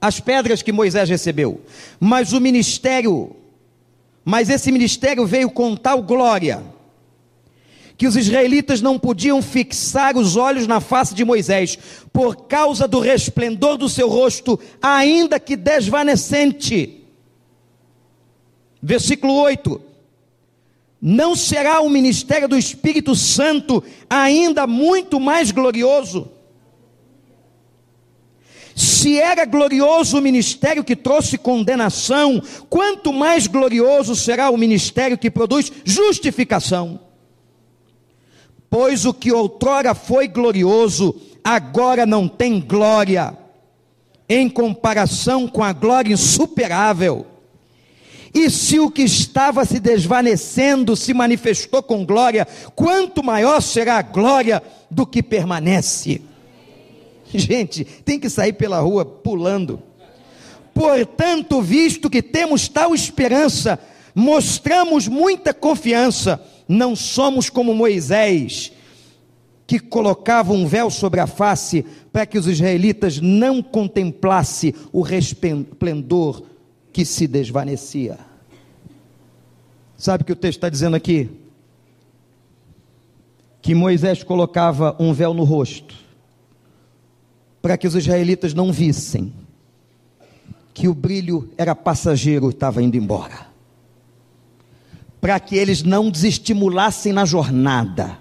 às pedras que Moisés recebeu. Mas o ministério, mas esse ministério veio com tal glória que os israelitas não podiam fixar os olhos na face de Moisés, por causa do resplendor do seu rosto, ainda que desvanecente. Versículo 8: Não será o ministério do Espírito Santo ainda muito mais glorioso? Se era glorioso o ministério que trouxe condenação, quanto mais glorioso será o ministério que produz justificação. Pois o que outrora foi glorioso, agora não tem glória, em comparação com a glória insuperável. E se o que estava se desvanecendo se manifestou com glória, quanto maior será a glória do que permanece. Gente, tem que sair pela rua pulando. Portanto, visto que temos tal esperança, mostramos muita confiança não somos como Moisés, que colocava um véu sobre a face para que os israelitas não contemplassem o resplendor que se desvanecia. Sabe o que o texto está dizendo aqui? Que Moisés colocava um véu no rosto para que os israelitas não vissem que o brilho era passageiro estava indo embora. Para que eles não desestimulassem na jornada.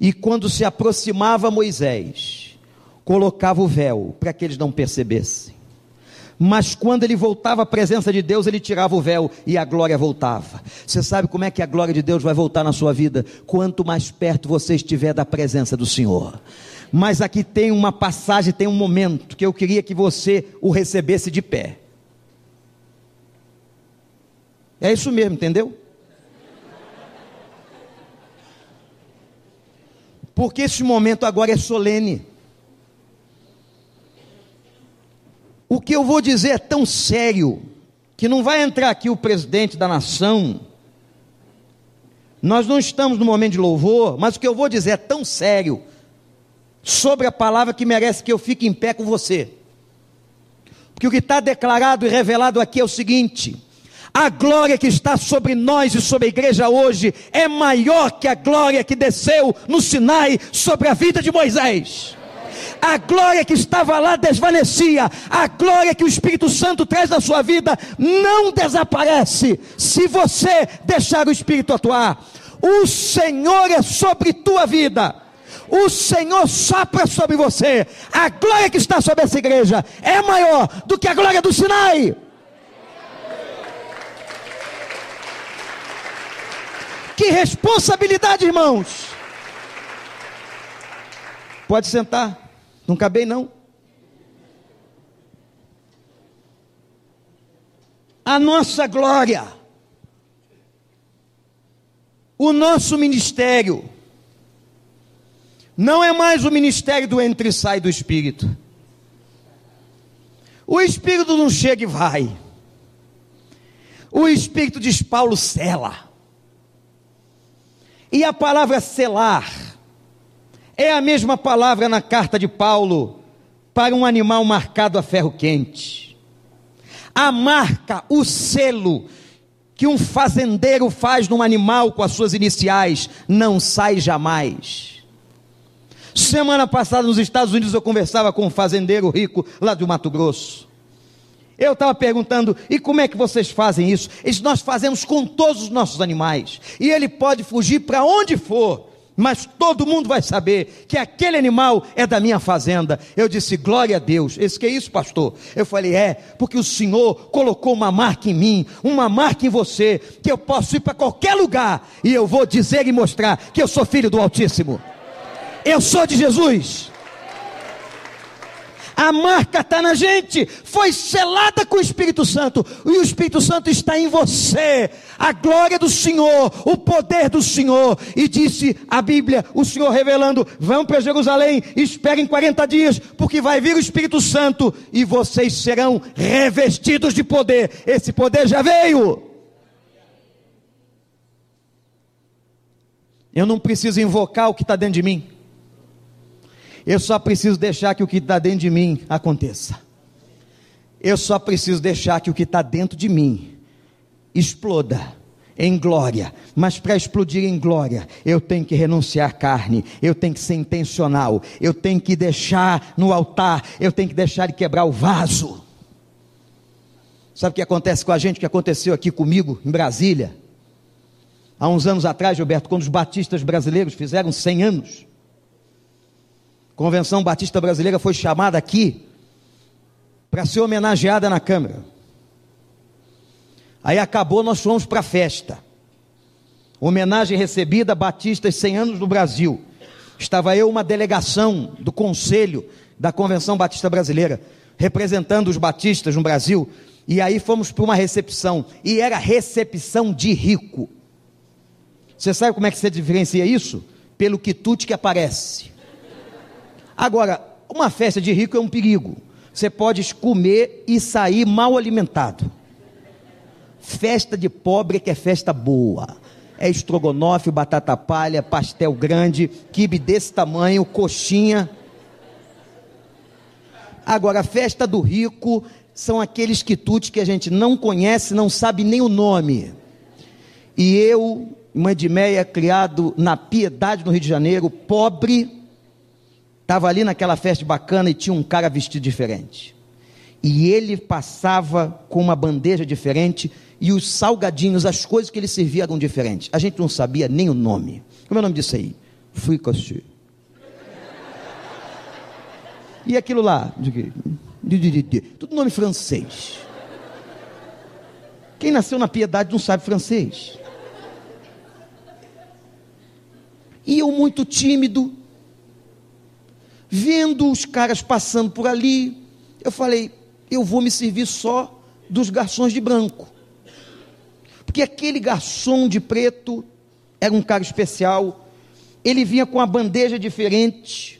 E quando se aproximava Moisés, colocava o véu para que eles não percebessem. Mas quando ele voltava à presença de Deus, ele tirava o véu e a glória voltava. Você sabe como é que a glória de Deus vai voltar na sua vida? Quanto mais perto você estiver da presença do Senhor. Mas aqui tem uma passagem, tem um momento que eu queria que você o recebesse de pé. É isso mesmo, entendeu? Porque esse momento agora é solene. O que eu vou dizer é tão sério que não vai entrar aqui o presidente da nação. Nós não estamos no momento de louvor, mas o que eu vou dizer é tão sério sobre a palavra que merece que eu fique em pé com você. Porque o que está declarado e revelado aqui é o seguinte: a glória que está sobre nós e sobre a igreja hoje é maior que a glória que desceu no Sinai sobre a vida de Moisés. A glória que estava lá desvanecia, a glória que o Espírito Santo traz na sua vida não desaparece se você deixar o Espírito atuar. O Senhor é sobre tua vida o Senhor sopra sobre você. A glória que está sobre essa igreja é maior do que a glória do Sinai. Que responsabilidade, irmãos. Pode sentar. Não cabei não. A nossa glória, o nosso ministério, não é mais o ministério do entre e sai do Espírito. O Espírito não chega e vai. O Espírito diz Paulo cela. E a palavra selar é a mesma palavra na carta de Paulo para um animal marcado a ferro quente. A marca, o selo que um fazendeiro faz num animal com as suas iniciais não sai jamais. Semana passada nos Estados Unidos eu conversava com um fazendeiro rico lá do Mato Grosso. Eu estava perguntando, e como é que vocês fazem isso? Eles, nós fazemos com todos os nossos animais. E ele pode fugir para onde for, mas todo mundo vai saber que aquele animal é da minha fazenda. Eu disse, glória a Deus. Esse que é isso, pastor? Eu falei, é, porque o Senhor colocou uma marca em mim, uma marca em você, que eu posso ir para qualquer lugar e eu vou dizer e mostrar que eu sou filho do Altíssimo. Eu sou de Jesus. A marca está na gente, foi selada com o Espírito Santo, e o Espírito Santo está em você, a glória do Senhor, o poder do Senhor. E disse a Bíblia, o Senhor revelando: vão para Jerusalém, esperem 40 dias, porque vai vir o Espírito Santo e vocês serão revestidos de poder. Esse poder já veio. Eu não preciso invocar o que está dentro de mim. Eu só preciso deixar que o que está dentro de mim aconteça. Eu só preciso deixar que o que está dentro de mim exploda em glória. Mas para explodir em glória, eu tenho que renunciar à carne, eu tenho que ser intencional, eu tenho que deixar no altar, eu tenho que deixar de quebrar o vaso. Sabe o que acontece com a gente, o que aconteceu aqui comigo em Brasília? Há uns anos atrás, Gilberto, quando os batistas brasileiros fizeram 100 anos, Convenção Batista Brasileira foi chamada aqui para ser homenageada na Câmara. Aí acabou, nós fomos para a festa. Homenagem recebida, Batistas 100 anos no Brasil. Estava eu, uma delegação do Conselho da Convenção Batista Brasileira, representando os batistas no Brasil. E aí fomos para uma recepção. E era recepção de rico. Você sabe como é que você diferencia isso? Pelo quitute que aparece. Agora, uma festa de rico é um perigo. Você pode comer e sair mal alimentado. Festa de pobre é que é festa boa. É estrogonofe, batata palha, pastel grande, quibe desse tamanho, coxinha. Agora, a festa do rico são aqueles quitutes que a gente não conhece, não sabe nem o nome. E eu, mãe de meia, criado na Piedade, no Rio de Janeiro, pobre, estava ali naquela festa bacana e tinha um cara vestido diferente. E ele passava com uma bandeja diferente e os salgadinhos, as coisas que ele servia eram diferentes. A gente não sabia nem o nome. Como é o nome disso aí? Fricassé. E aquilo lá? Tudo nome francês. Quem nasceu na piedade não sabe francês. E eu muito tímido, vendo os caras passando por ali, eu falei, eu vou me servir só dos garçons de branco. Porque aquele garçom de preto era um cara especial, ele vinha com uma bandeja diferente,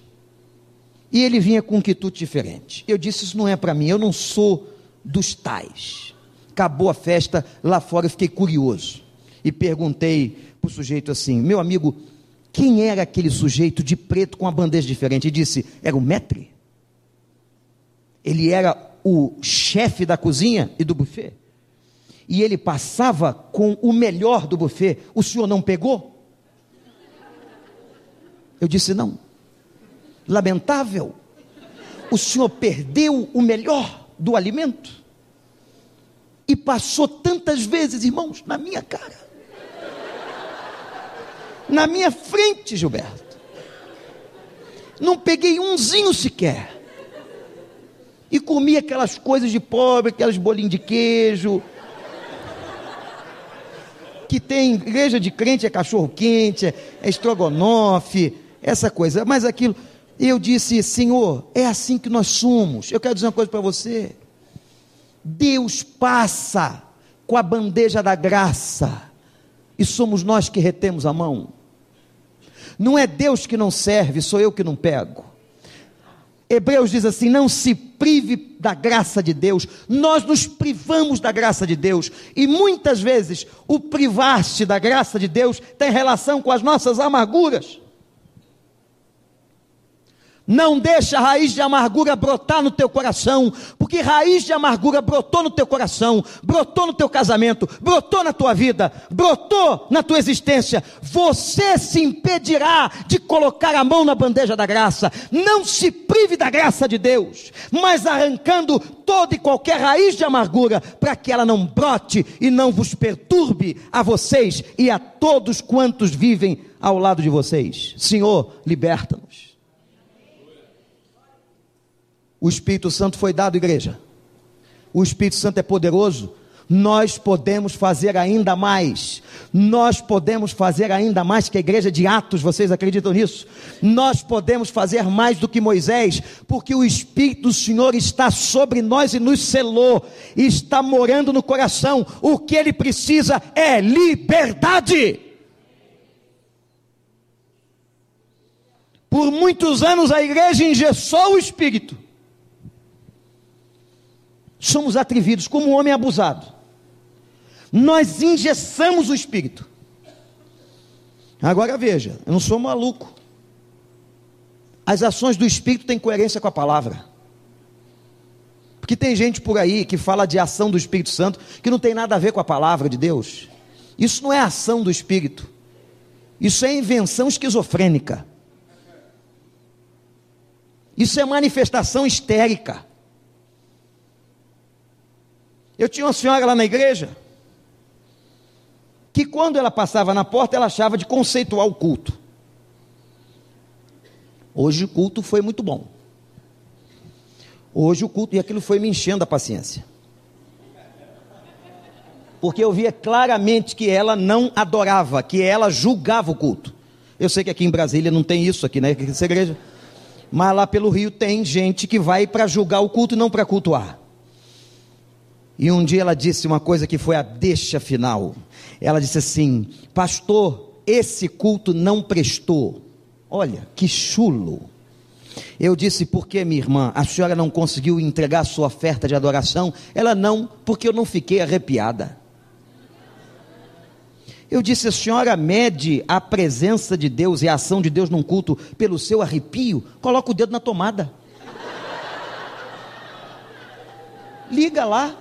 e ele vinha com um quitute diferente. Eu disse: Isso não é para mim, eu não sou dos tais. Acabou a festa, lá fora eu fiquei curioso. E perguntei para o sujeito assim: Meu amigo, quem era aquele sujeito de preto com a bandeja diferente? E disse: Era o metre. Ele era o chefe da cozinha e do buffet. E ele passava com o melhor do buffet. O senhor não pegou? Eu disse: Não. Lamentável. O senhor perdeu o melhor do alimento. E passou tantas vezes, irmãos, na minha cara. Na minha frente, Gilberto. Não peguei umzinho sequer e comia aquelas coisas de pobre, aquelas bolinhos de queijo. Que tem igreja de crente é cachorro quente, é, é estrogonofe, essa coisa. Mas aquilo, eu disse, Senhor, é assim que nós somos. Eu quero dizer uma coisa para você. Deus passa com a bandeja da graça e somos nós que retemos a mão. Não é Deus que não serve, sou eu que não pego. Hebreus diz assim: não se prive da graça de Deus, nós nos privamos da graça de Deus, e muitas vezes o privar-se da graça de Deus tem relação com as nossas amarguras. Não deixa a raiz de amargura brotar no teu coração, porque raiz de amargura brotou no teu coração, brotou no teu casamento, brotou na tua vida, brotou na tua existência. Você se impedirá de colocar a mão na bandeja da graça. Não se prive da graça de Deus, mas arrancando toda e qualquer raiz de amargura, para que ela não brote e não vos perturbe a vocês e a todos quantos vivem ao lado de vocês. Senhor, liberta-nos. O Espírito Santo foi dado, igreja. O Espírito Santo é poderoso. Nós podemos fazer ainda mais. Nós podemos fazer ainda mais que a igreja de Atos, vocês acreditam nisso? Nós podemos fazer mais do que Moisés, porque o Espírito do Senhor está sobre nós e nos selou, está morando no coração. O que ele precisa é liberdade. Por muitos anos a igreja engessou o Espírito somos atrevidos, como um homem abusado. Nós engessamos o espírito. Agora veja, eu não sou maluco. As ações do espírito têm coerência com a palavra. Porque tem gente por aí que fala de ação do Espírito Santo que não tem nada a ver com a palavra de Deus. Isso não é ação do espírito. Isso é invenção esquizofrênica. Isso é manifestação histérica. Eu tinha uma senhora lá na igreja que quando ela passava na porta, ela achava de conceituar o culto. Hoje o culto foi muito bom. Hoje o culto, e aquilo foi me enchendo a paciência. Porque eu via claramente que ela não adorava, que ela julgava o culto. Eu sei que aqui em Brasília não tem isso aqui, né? Essa igreja. Mas lá pelo Rio tem gente que vai para julgar o culto e não para cultuar. E um dia ela disse uma coisa que foi a deixa final. Ela disse assim: Pastor, esse culto não prestou. Olha, que chulo. Eu disse, por que, minha irmã? A senhora não conseguiu entregar sua oferta de adoração? Ela não, porque eu não fiquei arrepiada. Eu disse: a senhora mede a presença de Deus e a ação de Deus num culto pelo seu arrepio? Coloca o dedo na tomada. Liga lá.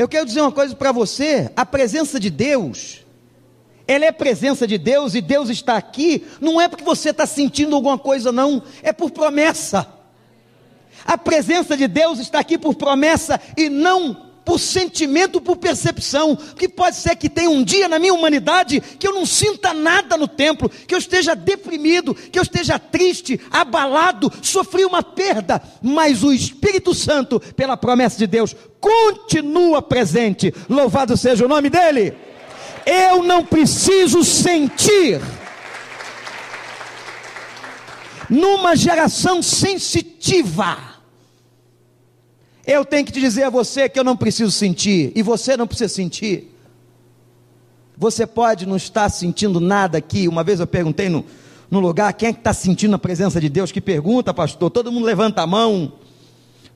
Eu quero dizer uma coisa para você: a presença de Deus, ela é presença de Deus e Deus está aqui, não é porque você está sentindo alguma coisa, não, é por promessa. A presença de Deus está aqui por promessa e não por sentimento, por percepção, que pode ser que tenha um dia na minha humanidade que eu não sinta nada no templo, que eu esteja deprimido, que eu esteja triste, abalado, sofri uma perda, mas o Espírito Santo, pela promessa de Deus, continua presente. Louvado seja o nome dele. Eu não preciso sentir. Numa geração sensitiva, eu tenho que te dizer a você que eu não preciso sentir, e você não precisa sentir. Você pode não estar sentindo nada aqui. Uma vez eu perguntei no, no lugar: quem é que está sentindo a presença de Deus? Que pergunta, pastor? Todo mundo levanta a mão.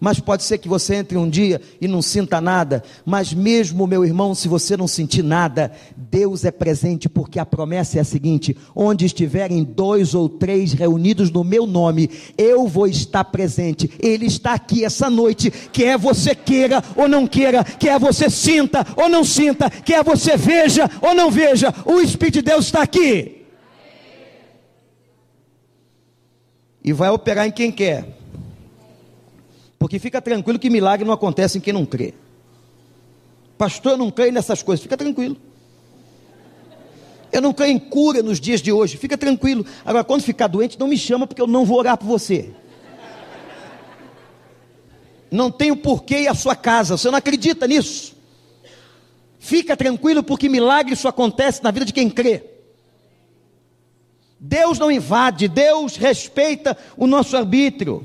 Mas pode ser que você entre um dia e não sinta nada. Mas mesmo, meu irmão, se você não sentir nada, Deus é presente, porque a promessa é a seguinte: onde estiverem dois ou três reunidos no meu nome, eu vou estar presente. Ele está aqui essa noite, quer você queira ou não queira, quer você sinta ou não sinta, quer você veja ou não veja, o Espírito de Deus está aqui. E vai operar em quem quer. Porque fica tranquilo que milagre não acontece em quem não crê. Pastor, eu não creio nessas coisas. Fica tranquilo. Eu não creio em cura nos dias de hoje. Fica tranquilo. Agora, quando ficar doente, não me chama, porque eu não vou orar por você. Não tenho porquê ir à sua casa. Você não acredita nisso? Fica tranquilo, porque milagre isso acontece na vida de quem crê. Deus não invade, Deus respeita o nosso arbítrio.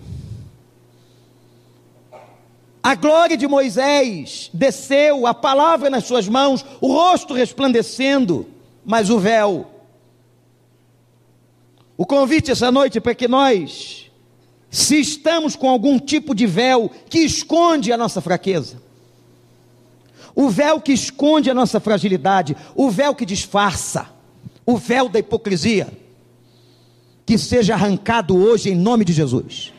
A glória de Moisés desceu, a palavra nas suas mãos, o rosto resplandecendo, mas o véu. O convite essa noite é para que nós, se estamos com algum tipo de véu que esconde a nossa fraqueza, o véu que esconde a nossa fragilidade, o véu que disfarça, o véu da hipocrisia, que seja arrancado hoje em nome de Jesus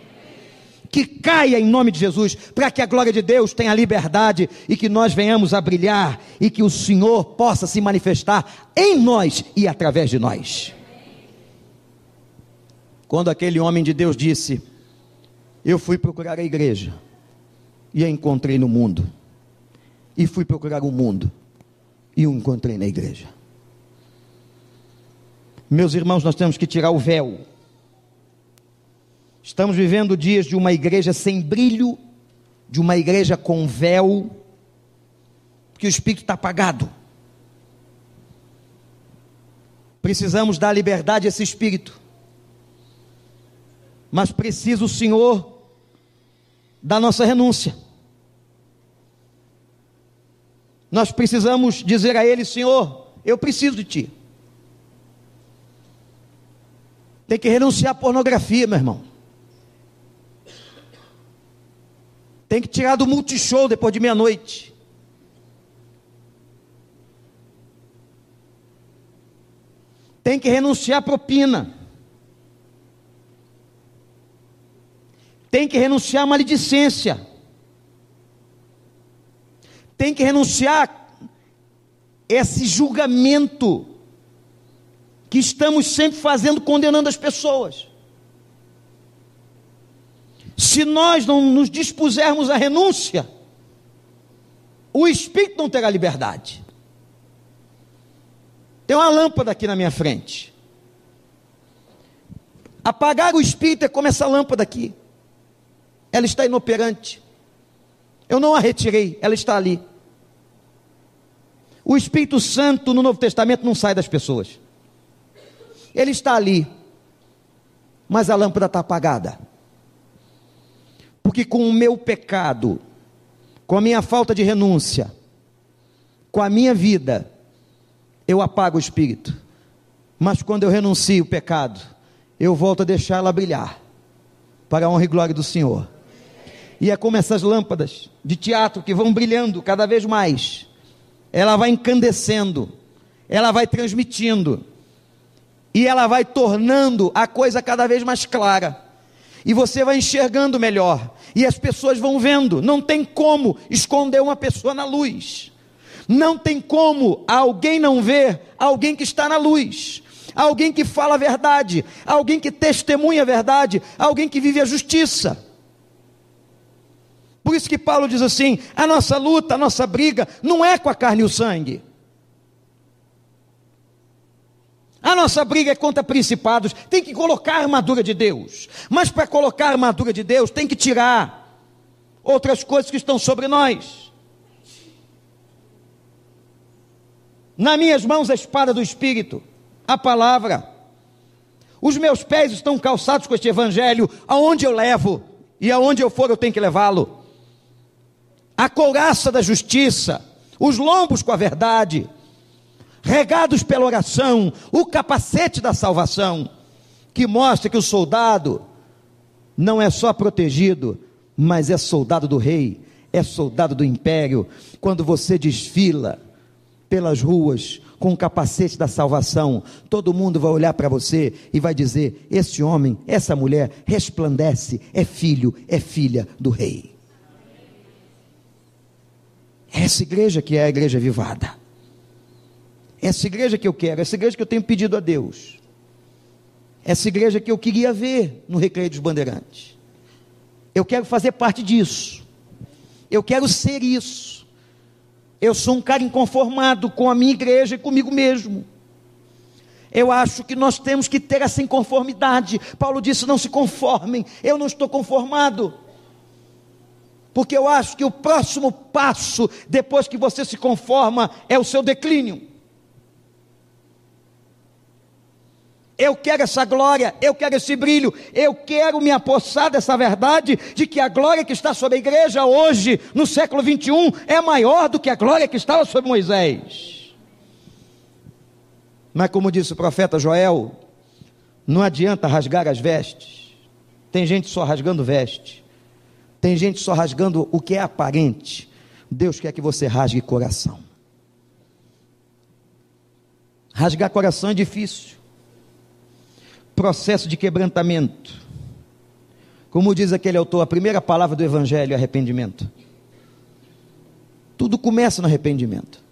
que caia em nome de Jesus, para que a glória de Deus tenha liberdade e que nós venhamos a brilhar e que o Senhor possa se manifestar em nós e através de nós. Quando aquele homem de Deus disse: Eu fui procurar a igreja e a encontrei no mundo, e fui procurar o mundo e o encontrei na igreja. Meus irmãos, nós temos que tirar o véu Estamos vivendo dias de uma igreja sem brilho, de uma igreja com véu, porque o espírito está apagado. Precisamos dar liberdade a esse espírito. Mas precisa o Senhor da nossa renúncia. Nós precisamos dizer a Ele: Senhor, eu preciso de Ti. Tem que renunciar à pornografia, meu irmão. Tem que tirar do multishow depois de meia-noite. Tem que renunciar à propina. Tem que renunciar à maledicência. Tem que renunciar a esse julgamento que estamos sempre fazendo, condenando as pessoas. Se nós não nos dispusermos à renúncia, o espírito não terá liberdade. Tem uma lâmpada aqui na minha frente. Apagar o espírito é como essa lâmpada aqui. Ela está inoperante. Eu não a retirei, ela está ali. O Espírito Santo no Novo Testamento não sai das pessoas. Ele está ali, mas a lâmpada está apagada. Porque com o meu pecado, com a minha falta de renúncia, com a minha vida, eu apago o espírito. Mas quando eu renuncio o pecado, eu volto a deixá-la brilhar, para a honra e glória do Senhor. E é como essas lâmpadas de teatro que vão brilhando cada vez mais. ela vai encandecendo, ela vai transmitindo, e ela vai tornando a coisa cada vez mais clara. E você vai enxergando melhor, e as pessoas vão vendo. Não tem como esconder uma pessoa na luz. Não tem como alguém não ver alguém que está na luz, alguém que fala a verdade, alguém que testemunha a verdade, alguém que vive a justiça. Por isso que Paulo diz assim: a nossa luta, a nossa briga não é com a carne e o sangue. A nossa briga é contra principados, tem que colocar a armadura de Deus. Mas para colocar a armadura de Deus, tem que tirar outras coisas que estão sobre nós. Nas minhas mãos a espada do Espírito, a palavra. Os meus pés estão calçados com este evangelho, aonde eu levo e aonde eu for eu tenho que levá-lo. A couraça da justiça, os lombos com a verdade, regados pela oração, o capacete da salvação, que mostra que o soldado não é só protegido, mas é soldado do rei, é soldado do império. Quando você desfila, pelas ruas com o capacete da salvação, todo mundo vai olhar para você e vai dizer: esse homem, essa mulher resplandece, é filho, é filha do rei. Essa igreja que é a igreja vivada. Essa igreja que eu quero, essa igreja que eu tenho pedido a Deus. Essa igreja que eu queria ver no Recreio dos Bandeirantes. Eu quero fazer parte disso. Eu quero ser isso. Eu sou um cara inconformado com a minha igreja e comigo mesmo. Eu acho que nós temos que ter essa inconformidade. Paulo disse: não se conformem, eu não estou conformado. Porque eu acho que o próximo passo, depois que você se conforma, é o seu declínio. Eu quero essa glória, eu quero esse brilho, eu quero me apossar dessa verdade de que a glória que está sobre a igreja hoje, no século 21, é maior do que a glória que estava sobre Moisés. Mas, como disse o profeta Joel, não adianta rasgar as vestes. Tem gente só rasgando veste, tem gente só rasgando o que é aparente. Deus quer que você rasgue coração. Rasgar coração é difícil processo de quebrantamento. Como diz aquele autor, a primeira palavra do Evangelho é arrependimento. Tudo começa no arrependimento.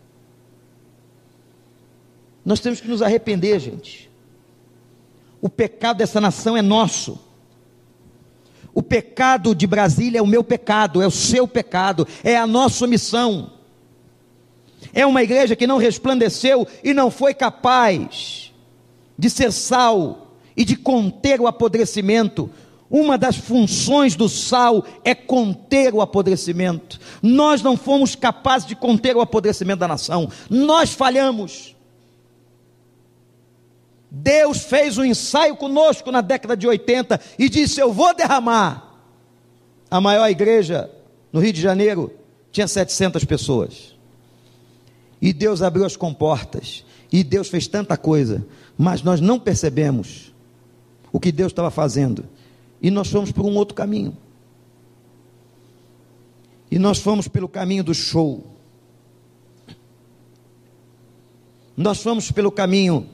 Nós temos que nos arrepender, gente. O pecado dessa nação é nosso. O pecado de Brasília é o meu pecado, é o seu pecado, é a nossa missão. É uma igreja que não resplandeceu e não foi capaz de ser sal e de conter o apodrecimento. Uma das funções do sal é conter o apodrecimento. Nós não fomos capazes de conter o apodrecimento da nação. Nós falhamos. Deus fez um ensaio conosco na década de 80 e disse: Eu vou derramar. A maior igreja no Rio de Janeiro tinha 700 pessoas. E Deus abriu as comportas. E Deus fez tanta coisa. Mas nós não percebemos o que Deus estava fazendo. E nós fomos por um outro caminho. E nós fomos pelo caminho do show. Nós fomos pelo caminho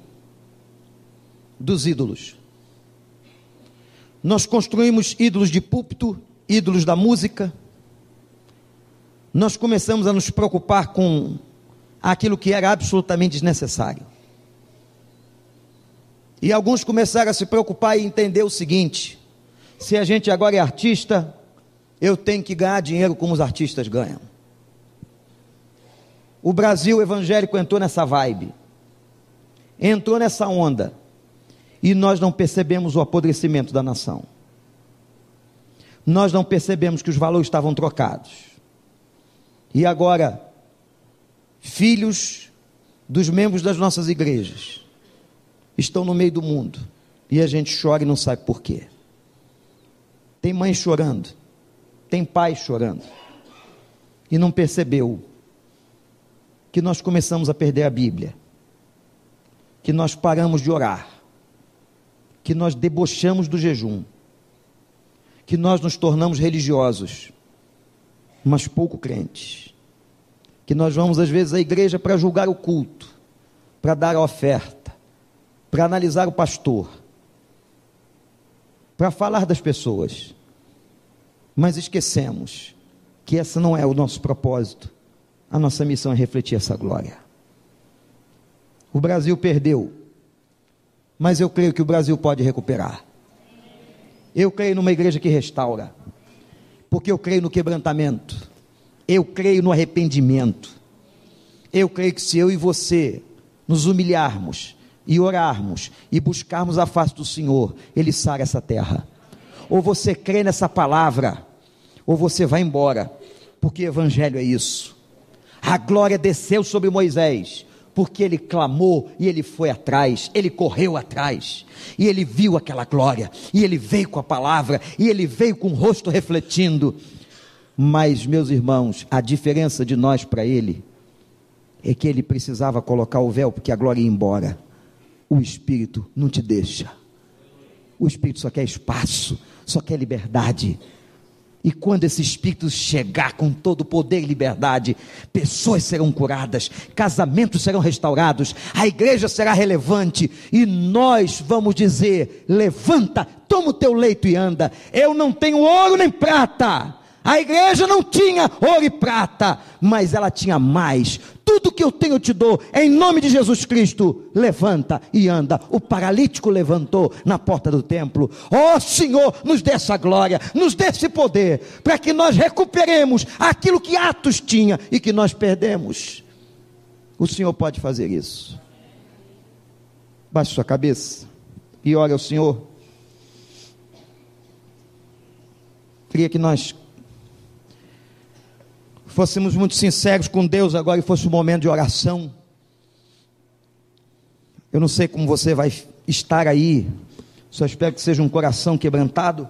dos ídolos. Nós construímos ídolos de púlpito, ídolos da música. Nós começamos a nos preocupar com aquilo que era absolutamente desnecessário. E alguns começaram a se preocupar e entender o seguinte: se a gente agora é artista, eu tenho que ganhar dinheiro como os artistas ganham. O Brasil evangélico entrou nessa vibe, entrou nessa onda, e nós não percebemos o apodrecimento da nação. Nós não percebemos que os valores estavam trocados. E agora, filhos dos membros das nossas igrejas, estão no meio do mundo. E a gente chora e não sabe por quê. Tem mãe chorando, tem pai chorando. E não percebeu que nós começamos a perder a Bíblia, que nós paramos de orar, que nós debochamos do jejum, que nós nos tornamos religiosos, mas pouco crentes, que nós vamos às vezes à igreja para julgar o culto, para dar a oferta, para analisar o pastor, para falar das pessoas, mas esquecemos que esse não é o nosso propósito. A nossa missão é refletir essa glória. O Brasil perdeu, mas eu creio que o Brasil pode recuperar. Eu creio numa igreja que restaura, porque eu creio no quebrantamento, eu creio no arrependimento. Eu creio que se eu e você nos humilharmos e orarmos e buscarmos a face do Senhor, Ele sara essa terra. Ou você crê nessa palavra, ou você vai embora, porque Evangelho é isso. A glória desceu sobre Moisés, porque ele clamou e ele foi atrás, ele correu atrás, e ele viu aquela glória, e ele veio com a palavra, e ele veio com o rosto refletindo. Mas, meus irmãos, a diferença de nós para ele é que ele precisava colocar o véu, porque a glória ia embora. O Espírito não te deixa. O Espírito só quer espaço, só quer liberdade. E quando esse Espírito chegar com todo poder e liberdade, pessoas serão curadas, casamentos serão restaurados, a igreja será relevante e nós vamos dizer: levanta, toma o teu leito e anda. Eu não tenho ouro nem prata. A igreja não tinha ouro e prata, mas ela tinha mais. Tudo que eu tenho te dou, em nome de Jesus Cristo. Levanta e anda. O paralítico levantou na porta do templo. Ó oh, Senhor, nos dê essa glória, nos dê esse poder, para que nós recuperemos aquilo que Atos tinha e que nós perdemos. O Senhor pode fazer isso. Baixe sua cabeça e ore ao Senhor. Queria que nós fôssemos muito sinceros com Deus agora e fosse um momento de oração. Eu não sei como você vai estar aí, só espero que seja um coração quebrantado.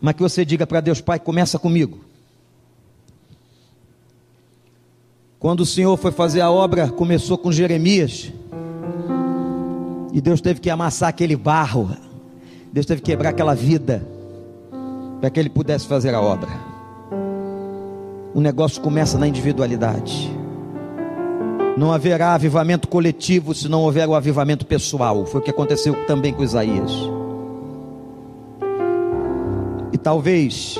Mas que você diga para Deus, Pai, começa comigo. Quando o Senhor foi fazer a obra, começou com Jeremias. E Deus teve que amassar aquele barro. Deus teve que quebrar aquela vida para que ele pudesse fazer a obra. O negócio começa na individualidade. Não haverá avivamento coletivo se não houver o avivamento pessoal. Foi o que aconteceu também com Isaías. E talvez,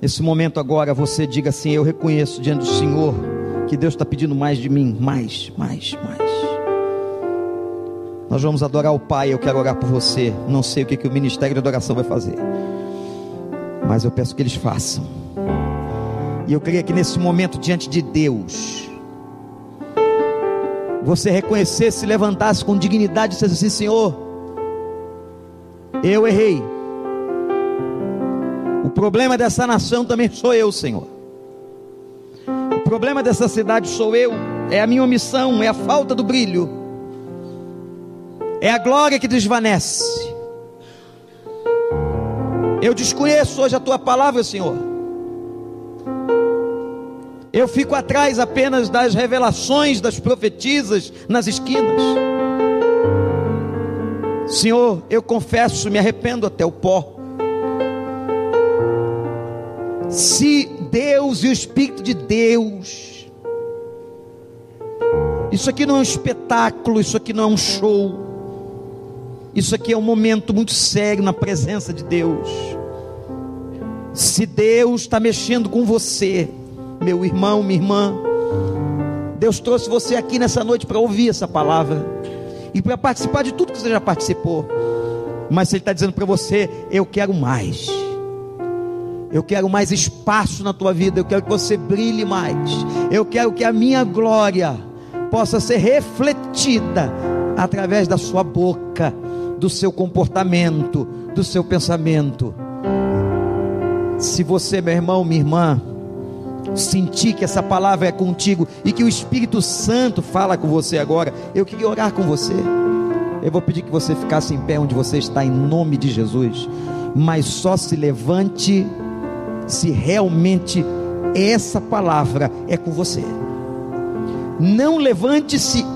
nesse momento agora, você diga assim: Eu reconheço diante do Senhor que Deus está pedindo mais de mim, mais, mais, mais. Nós vamos adorar o Pai. Eu quero orar por você. Não sei o que, que o ministério de adoração vai fazer, mas eu peço que eles façam. E eu queria que nesse momento, diante de Deus, você reconhecesse, se levantasse com dignidade e dissesse assim: Senhor, eu errei. O problema dessa nação também sou eu, Senhor. O problema dessa cidade sou eu. É a minha omissão, é a falta do brilho é a glória que desvanece. Eu desconheço hoje a tua palavra, Senhor. Eu fico atrás apenas das revelações das profetisas nas esquinas. Senhor, eu confesso, me arrependo até o pó. Se Deus e o Espírito de Deus, isso aqui não é um espetáculo, isso aqui não é um show. Isso aqui é um momento muito sério na presença de Deus. Se Deus está mexendo com você, meu irmão, minha irmã, Deus trouxe você aqui nessa noite para ouvir essa palavra e para participar de tudo que você já participou. Mas Ele está dizendo para você: Eu quero mais. Eu quero mais espaço na tua vida. Eu quero que você brilhe mais. Eu quero que a minha glória possa ser refletida através da sua boca do seu comportamento, do seu pensamento. Se você, meu irmão, minha irmã, sentir que essa palavra é contigo e que o Espírito Santo fala com você agora, eu queria orar com você. Eu vou pedir que você ficasse em pé onde você está, em nome de Jesus. Mas só se levante se realmente essa palavra é com você. Não levante-se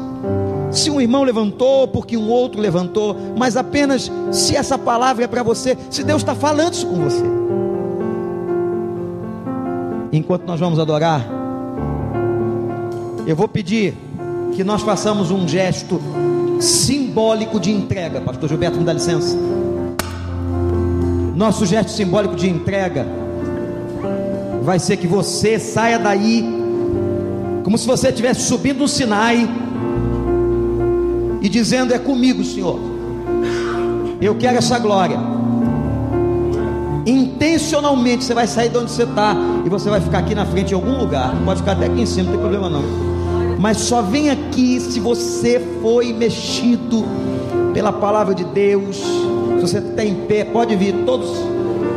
se um irmão levantou, porque um outro levantou, mas apenas se essa palavra é para você, se Deus está falando isso com você. enquanto nós vamos adorar, eu vou pedir que nós façamos um gesto simbólico de entrega. Pastor Gilberto, me dá licença. Nosso gesto simbólico de entrega vai ser que você saia daí como se você estivesse subindo no Sinai e dizendo: É comigo, Senhor. Eu quero essa glória. Intencionalmente você vai sair de onde você está e você vai ficar aqui na frente em algum lugar. Pode ficar até aqui em cima, não tem problema não. Mas só vem aqui se você foi mexido pela palavra de Deus. Se você está em pé, pode vir. Todos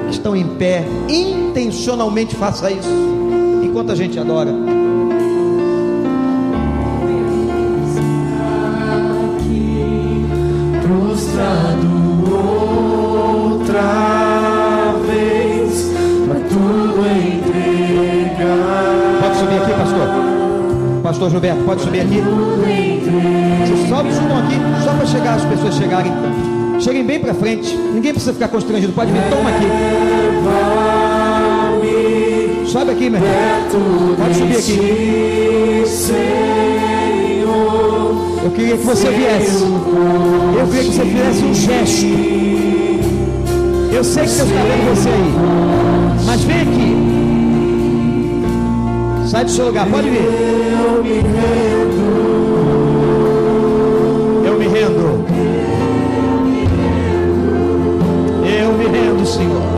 que estão em pé, intencionalmente faça isso. Enquanto a gente adora. Pastor Gilberto, pode subir aqui. Sobe, subam aqui, só para chegar, as pessoas chegarem. Cheguem bem para frente. Ninguém precisa ficar constrangido. Pode vir, toma aqui. Sobe aqui, meu irmão. Pode subir aqui. Eu queria que você viesse. Eu queria que você fizesse um gesto. Eu sei que Deus está vendo você aí. Mas vem aqui. Sai do seu lugar, pode vir. Eu me rendo, Eu me rendo. Eu me rendo, Senhor.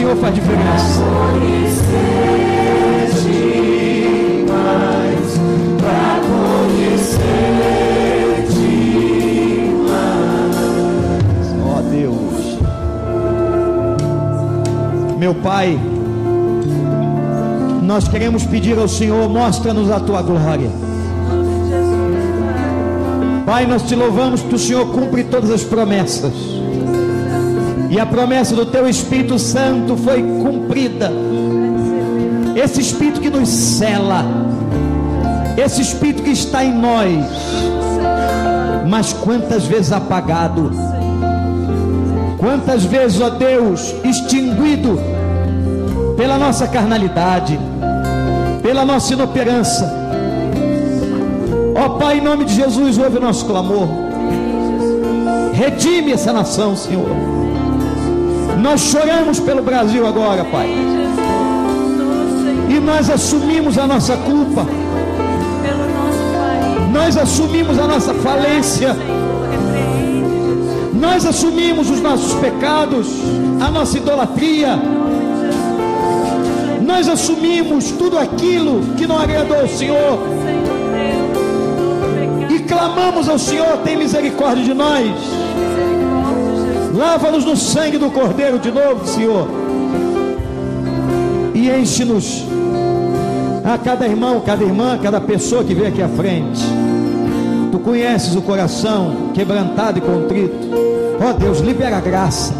Senhor faz diferença. Ó Deus. Meu Pai, nós queremos pedir ao Senhor, mostra-nos a tua glória. Pai, nós te louvamos que o Senhor cumpre todas as promessas. E a promessa do teu Espírito Santo foi cumprida. Esse Espírito que nos cela, esse Espírito que está em nós, mas quantas vezes apagado, quantas vezes, ó Deus, extinguido pela nossa carnalidade, pela nossa inoperância. Ó Pai, em nome de Jesus, ouve o nosso clamor. Redime essa nação, Senhor. Nós choramos pelo Brasil agora, Pai. E nós assumimos a nossa culpa. Nós assumimos a nossa falência. Nós assumimos os nossos pecados, a nossa idolatria. Nós assumimos tudo aquilo que não agradou ao Senhor. E clamamos ao Senhor, tem misericórdia de nós. Lava-nos no sangue do Cordeiro de novo, Senhor. E enche-nos a cada irmão, cada irmã, cada pessoa que vem aqui à frente. Tu conheces o coração quebrantado e contrito. Ó Deus, libera a graça.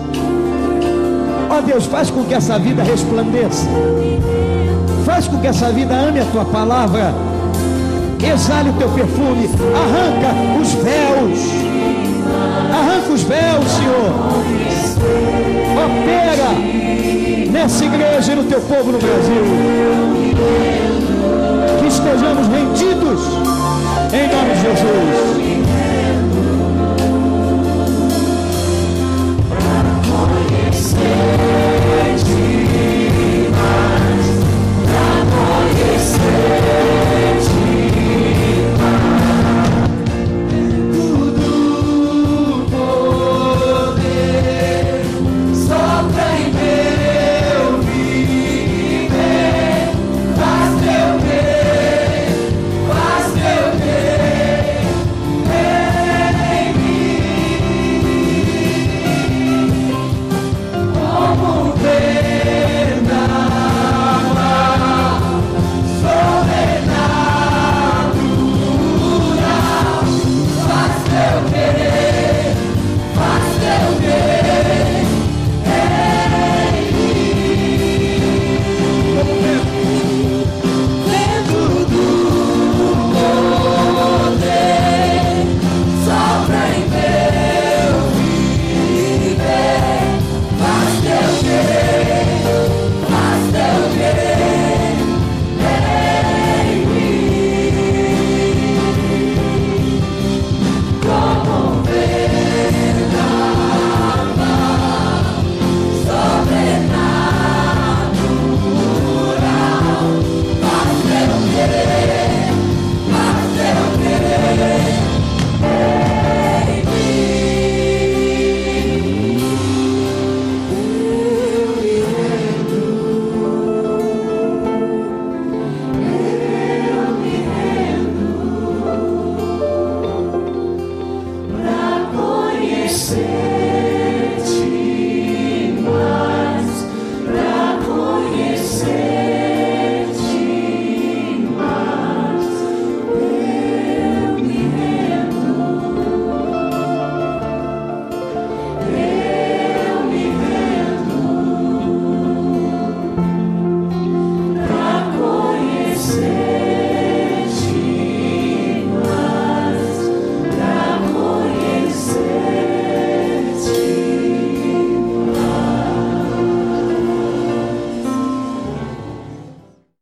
Ó Deus, faz com que essa vida resplandeça. Faz com que essa vida ame a tua palavra. Exale o teu perfume. Arranca os véus. Arranca os véus, Senhor. Opera nessa igreja e no teu povo no Brasil. Que estejamos rendidos em nome de Jesus.